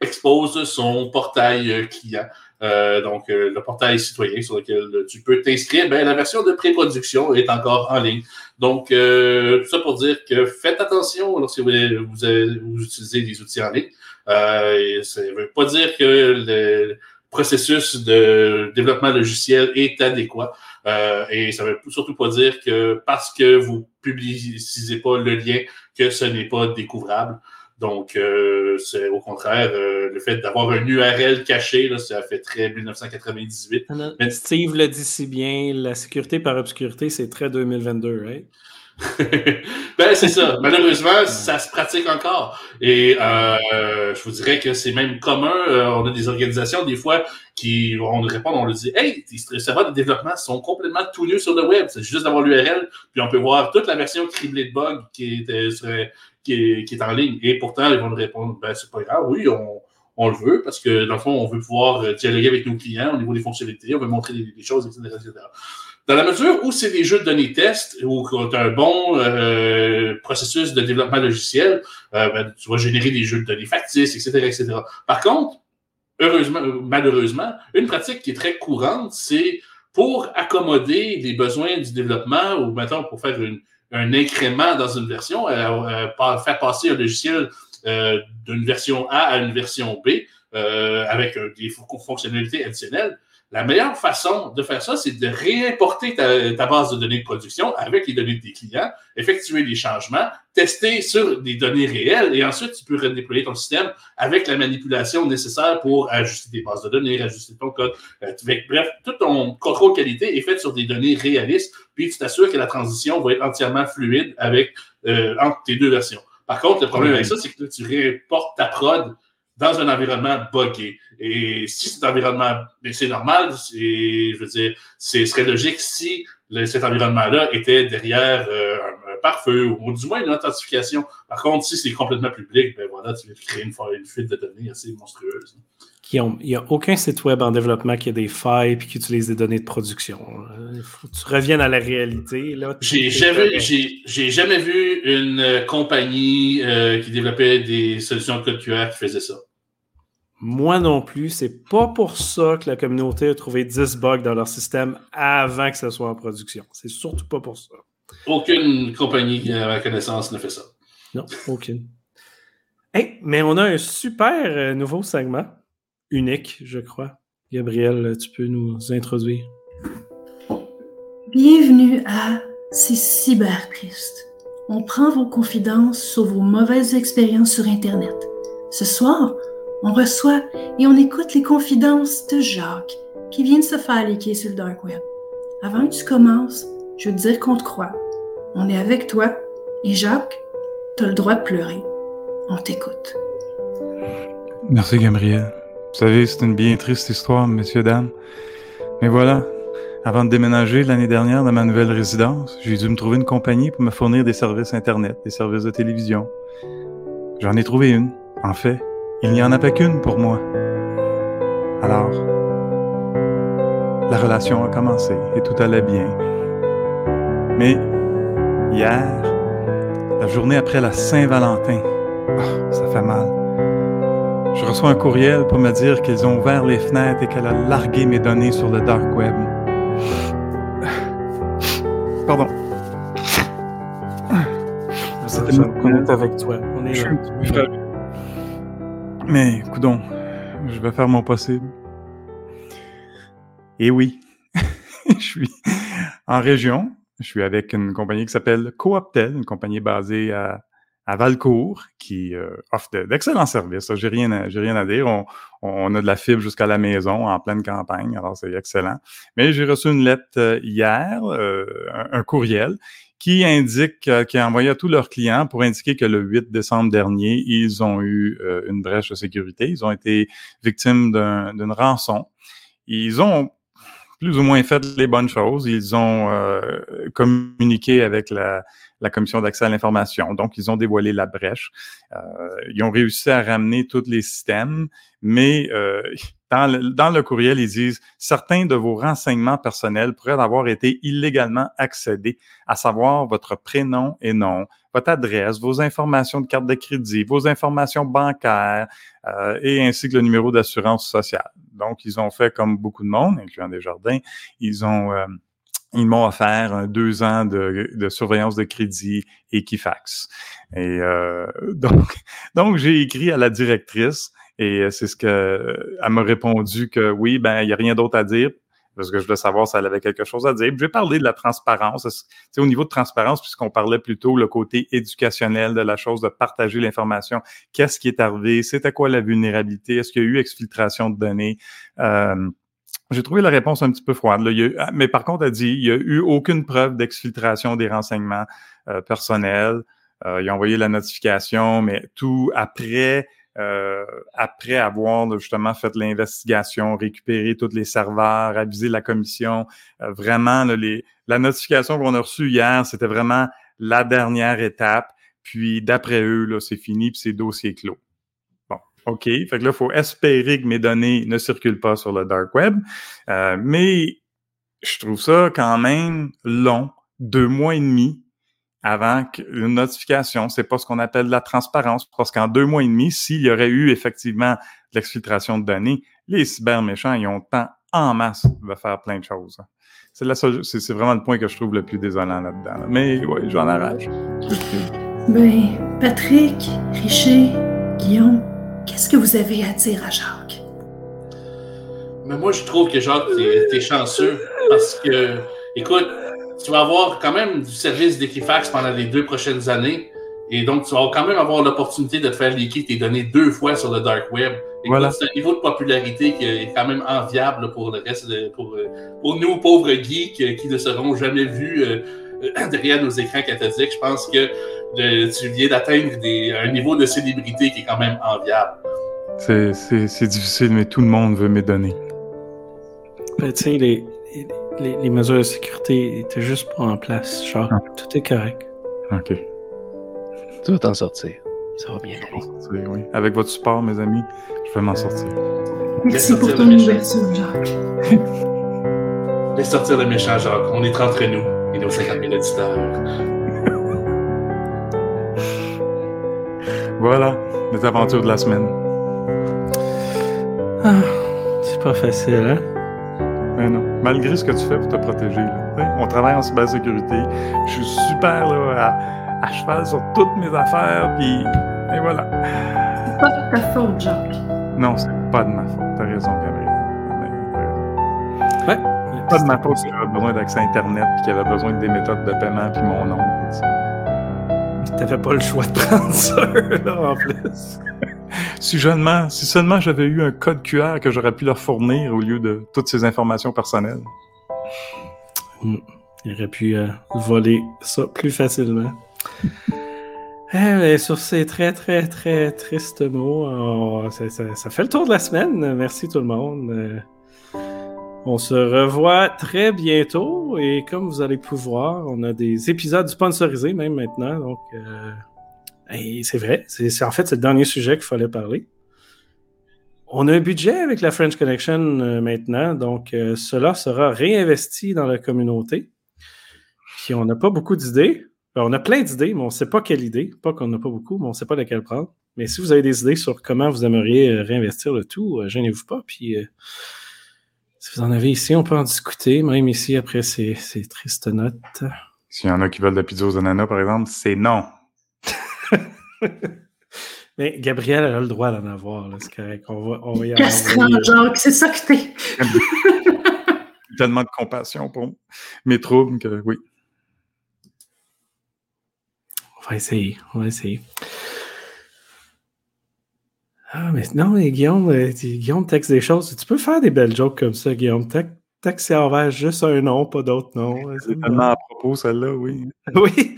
expose son portail client euh, donc, euh, le portail citoyen sur lequel tu peux t'inscrire, ben, la version de pré-production est encore en ligne. Donc, euh, tout ça pour dire que faites attention lorsque vous, vous, utilisez des outils en ligne. Euh, ça ne veut pas dire que le processus de développement logiciel est adéquat. Euh, et ça ne veut surtout pas dire que parce que vous publicisez pas le lien, que ce n'est pas découvrable. Donc, euh, c'est au contraire, euh, le fait d'avoir un URL caché, là, ça fait très 1998. Mais Steve le dit si bien, la sécurité par obscurité, c'est très 2022, right? ben, c'est ça. Malheureusement, ça se pratique encore. Et euh, je vous dirais que c'est même commun. Euh, on a des organisations, des fois, qui vont nous répondre, on leur dit Hey, tes serveurs de développement sont complètement tout nus sur le web. C'est juste d'avoir l'URL, puis on peut voir toute la version criblée de bugs qui est, qui est, en ligne. Et pourtant, ils vont nous répondre Ben, c'est pas grave, oui, on, on le veut, parce que dans le fond, on veut pouvoir euh, dialoguer avec nos clients au niveau des fonctionnalités, on veut montrer des, choses, etc., etc. Dans la mesure où c'est des jeux de données test, où tu as un bon euh, processus de développement logiciel, euh, ben, tu vas générer des jeux de données factices, etc., etc. Par contre, heureusement, malheureusement, une pratique qui est très courante, c'est pour accommoder les besoins du développement ou maintenant pour faire un incrément dans une version, faire passer un logiciel euh, d'une version A à une version B euh, avec euh, des fonctionnalités additionnelles. La meilleure façon de faire ça, c'est de réimporter ta, base de données de production avec les données de tes clients, effectuer des changements, tester sur des données réelles et ensuite tu peux redéployer ton système avec la manipulation nécessaire pour ajuster tes bases de données, ajuster ton code. bref, tout ton contrôle qualité est fait sur des données réalistes, puis tu t'assures que la transition va être entièrement fluide avec entre tes deux versions. Par contre, le problème avec ça, c'est que tu réportes ta prod dans un environnement buggé. Et si cet environnement, c'est normal, je veux dire, ce serait logique si cet environnement-là était derrière euh, un, pare-feu ou du moins une authentification. Par contre, si c'est complètement public, ben voilà, tu vas créer une, une fuite de données assez monstrueuse il n'y a aucun site web en développement qui a des failles et qui utilise des données de production. Il faut que tu reviennes à la réalité. J'ai jamais, jamais, vu une euh, compagnie euh, qui développait des solutions de code QR qui faisait ça. Moi non plus. C'est pas pour ça que la communauté a trouvé 10 bugs dans leur système avant que ça soit en production. C'est surtout pas pour ça. Aucune compagnie à ma connaissance ne fait ça. Non, aucune. mais on a un super euh, nouveau segment unique, je crois. Gabriel, tu peux nous introduire. Bienvenue à C'est cyber triste. On prend vos confidences sur vos mauvaises expériences sur Internet. Ce soir, on reçoit et on écoute les confidences de Jacques qui vient de se faire liquer sur le dark web. Avant que tu commences, je veux te dire qu'on te croit. On est avec toi et Jacques, tu as le droit de pleurer. On t'écoute. Merci Gabriel. Vous savez, c'est une bien triste histoire, messieurs, dames. Mais voilà, avant de déménager l'année dernière dans ma nouvelle résidence, j'ai dû me trouver une compagnie pour me fournir des services Internet, des services de télévision. J'en ai trouvé une. En fait, il n'y en a pas qu'une pour moi. Alors, la relation a commencé et tout allait bien. Mais hier, la journée après la Saint-Valentin, oh, ça fait mal. Je reçois un courriel pour me dire qu'ils ont ouvert les fenêtres et qu'elle a largué mes données sur le dark web. Pardon. On est avec toi. On est là. Mais, coudon, je vais faire mon possible. Et oui, je suis en région. Je suis avec une compagnie qui s'appelle Cooptel, une compagnie basée à à Valcourt qui euh, offre d'excellents services. J'ai rien, rien à dire. On, a de la fibre jusqu'à la maison en pleine campagne, alors c'est excellent. Mais j'ai reçu une lettre euh, hier, euh, un, courriel qui indique, qui a envoyé à tous leurs clients pour indiquer que le 8 décembre dernier, ils ont eu une brèche de sécurité. Ils ont été victimes d'une rançon. Ils ont plus ou moins fait les bonnes choses. Ils ont communiqué avec la, la commission d'accès à l'information. Donc, ils ont dévoilé la brèche. Euh, ils ont réussi à ramener tous les systèmes, mais euh, dans, le, dans le courriel, ils disent certains de vos renseignements personnels pourraient avoir été illégalement accédés, à savoir votre prénom et nom, votre adresse, vos informations de carte de crédit, vos informations bancaires euh, et ainsi que le numéro d'assurance sociale. Donc, ils ont fait comme beaucoup de monde, incluant Desjardins, ils ont euh, ils m'ont offert deux ans de, de, surveillance de crédit Equifax. Et euh, donc, donc j'ai écrit à la directrice et c'est ce que elle m'a répondu que oui, ben il y a rien d'autre à dire parce que je voulais savoir si elle avait quelque chose à dire. Je vais parler de la transparence. Au niveau de transparence, puisqu'on parlait plutôt le côté éducationnel de la chose, de partager l'information. Qu'est-ce qui est arrivé? C'était quoi la vulnérabilité? Est-ce qu'il y a eu exfiltration de données? Euh, J'ai trouvé la réponse un petit peu froide. Là. Ah, mais par contre, elle dit il n'y a eu aucune preuve d'exfiltration des renseignements euh, personnels. Euh, il a envoyé la notification, mais tout après, euh, après avoir justement fait l'investigation, récupéré tous les serveurs, avisé la commission. Euh, vraiment, là, les, la notification qu'on a reçue hier, c'était vraiment la dernière étape. Puis d'après eux, c'est fini, puis c'est dossier clos. OK. Là, il faut espérer que mes données ne circulent pas sur le dark web. Euh, mais je trouve ça quand même long, deux mois et demi avant qu'une notification. C'est pas ce qu'on appelle la transparence, parce qu'en deux mois et demi, s'il y aurait eu effectivement l'exfiltration de données, les cyberméchants, ils ont le temps en masse de faire plein de choses. C'est c'est vraiment le point que je trouve le plus désolant là-dedans. là. Mais oui, j'en arrache. Ben, Patrick, Richer, Guillaume, qu'est-ce que vous avez à dire à Jacques? Mais moi, je trouve que Jacques, t'es t'es chanceux parce que, écoute, tu vas avoir quand même du service d'Equifax pendant les deux prochaines années. Et donc, tu vas quand même avoir l'opportunité de te faire leaker tes données deux fois sur le dark web. Écoute, Voilà. C'est un niveau de popularité qui est quand même enviable pour le reste de, pour, pour nous, pauvres geeks, qui ne seront jamais vus euh, derrière nos écrans cathodiques. Je pense que de- tu viens d'atteindre un niveau de célébrité qui est quand même enviable. C'est- difficile, mais tout le monde veut mes données. Ben, tu sais, les, les, les mesures de sécurité étaient juste pas en place. Genre, Ah. tout est correct. OK. Tu vas t'en sortir. Ça va bien aller. Oui. Avec votre support, mes amis, je vais m'en sortir. Merci pour sortir ton ouverture, Jacques. Laisse sortir le méchant Jacques. On est entre nous et nos 50 000 auditeurs. Voilà, les aventures de la semaine. Ah, c'est pas facile, hein? Mais non. Malgré ce que tu fais pour te protéger, là. On travaille en cybersécurité. Je suis super là, à, à cheval sur toutes mes affaires, puis et voilà. C'est pas de ta faute, Jacques. Non, c'est pas de ma faute. T'as raison, Gabriel. Ouais. Pas de ma faute qu'il avait besoin d'accès Internet, puis qu'il avait besoin des méthodes de paiement, puis mon nom. tu sais. T'avais pas le choix de prendre ça, là, en plus. Si seulement, si seulement j'avais eu un code QR que j'aurais pu leur fournir au lieu de toutes ces informations personnelles. Il aurait pu euh, voler ça plus facilement. Eh, sur ces très, très, très tristes mots, on- ça, ça- ça fait le tour de la semaine. Merci tout le monde. On se revoit très bientôt et comme vous allez pouvoir, on a des épisodes sponsorisés même maintenant. Donc, euh, c'est vrai, c'est en fait c'est le dernier sujet qu'il fallait parler. On a un budget avec la French Connection euh, maintenant, donc euh, cela sera réinvesti dans la communauté. Puis on n'a pas beaucoup d'idées. Ben, on a plein d'idées, mais on ne sait pas quelle idée. Pas qu'on n'a pas beaucoup, mais on ne sait pas laquelle prendre. Mais si vous avez des idées sur comment vous aimeriez réinvestir le tout, gênez-vous pas. Puis si vous en avez ici, on peut en discuter, même ici après ces, ces tristes notes. S'il y en a qui veulent de la pizza aux ananas, par exemple, c'est non. Mais Gabriel a le droit d'en avoir, c'est correct. On va, on va y Jacques, c'est ça que t'es. Tellement de compassion pour mes troubles que oui. On va essayer, on va essayer. Ah, mais non, mais Guillaume, euh, Guillaume texte des choses. Tu peux faire des belles jokes comme ça, Guillaume. C'est envers juste un nom, pas d'autres noms. C'est tellement à propos, celle-là, oui. Oui.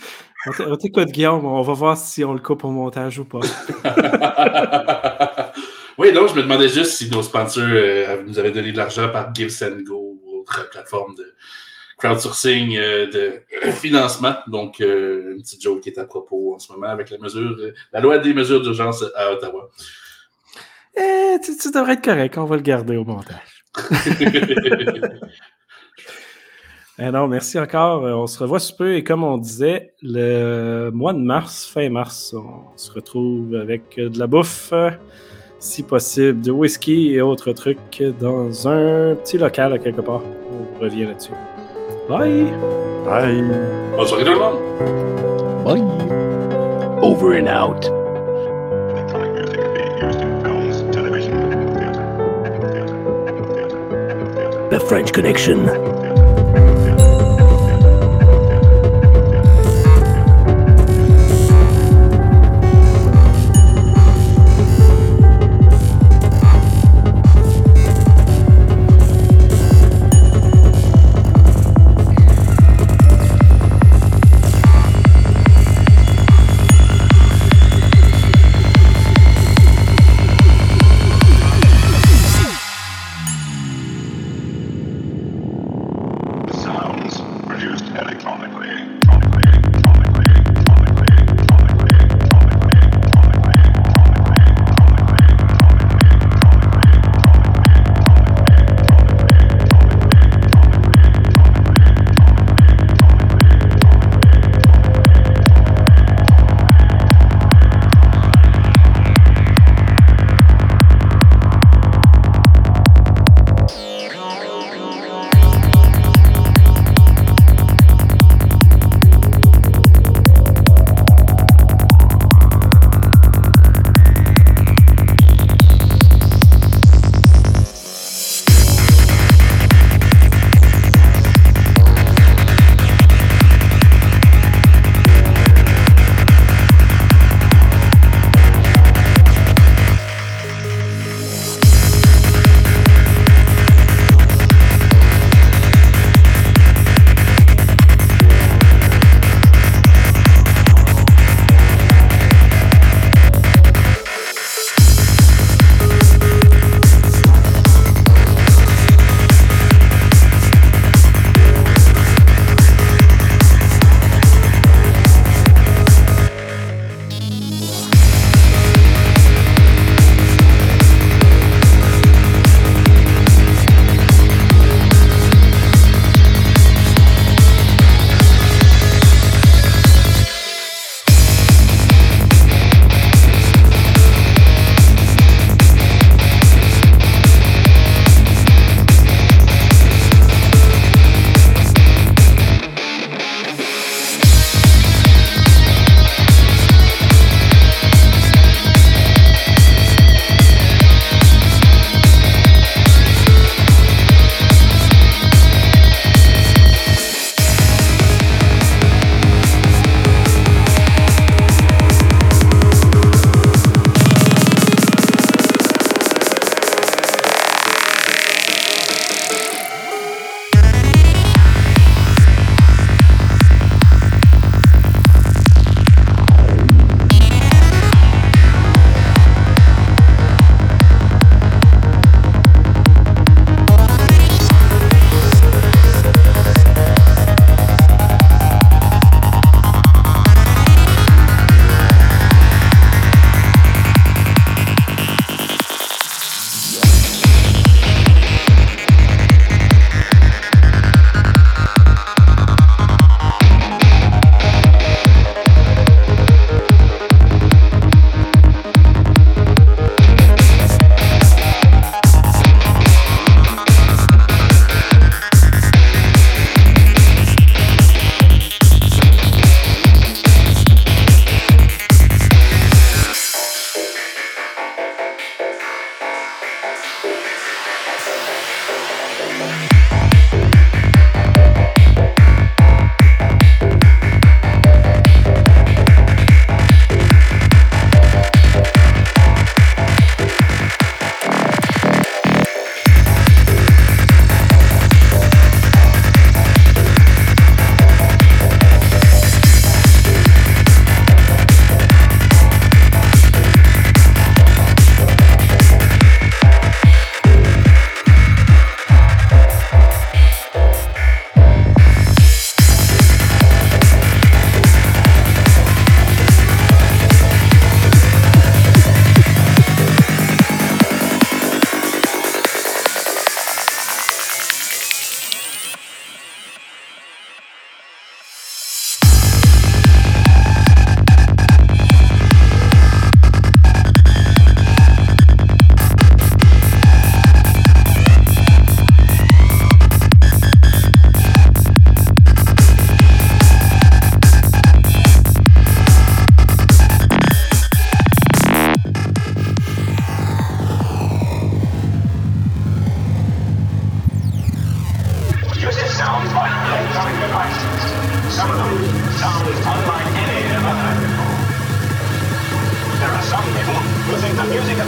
On t'écoute, Guillaume. On va voir si on le coupe au montage ou pas. oui, donc je me demandais juste si nos sponsors euh, nous avaient donné de l'argent par Gives and Go ou autre plateforme de crowdsourcing euh, de financement. Donc, une petite joke qui est à propos en ce moment avec la mesure, la loi des mesures d'urgence à Ottawa. Eh, tu, tu devrais être correct. On va le garder au montage. Eh non, merci encore. Euh, On se revoit sous peu et comme on disait, le mois de mars, fin mars, on se retrouve avec euh, de la bouffe, si possible, du whisky et autres trucs dans un petit local à quelque part. On revient là-dessus. Bye! Bye! Bonne soirée tout le monde! Bye. Over and out. French Connection.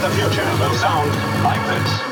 The future will sound like this.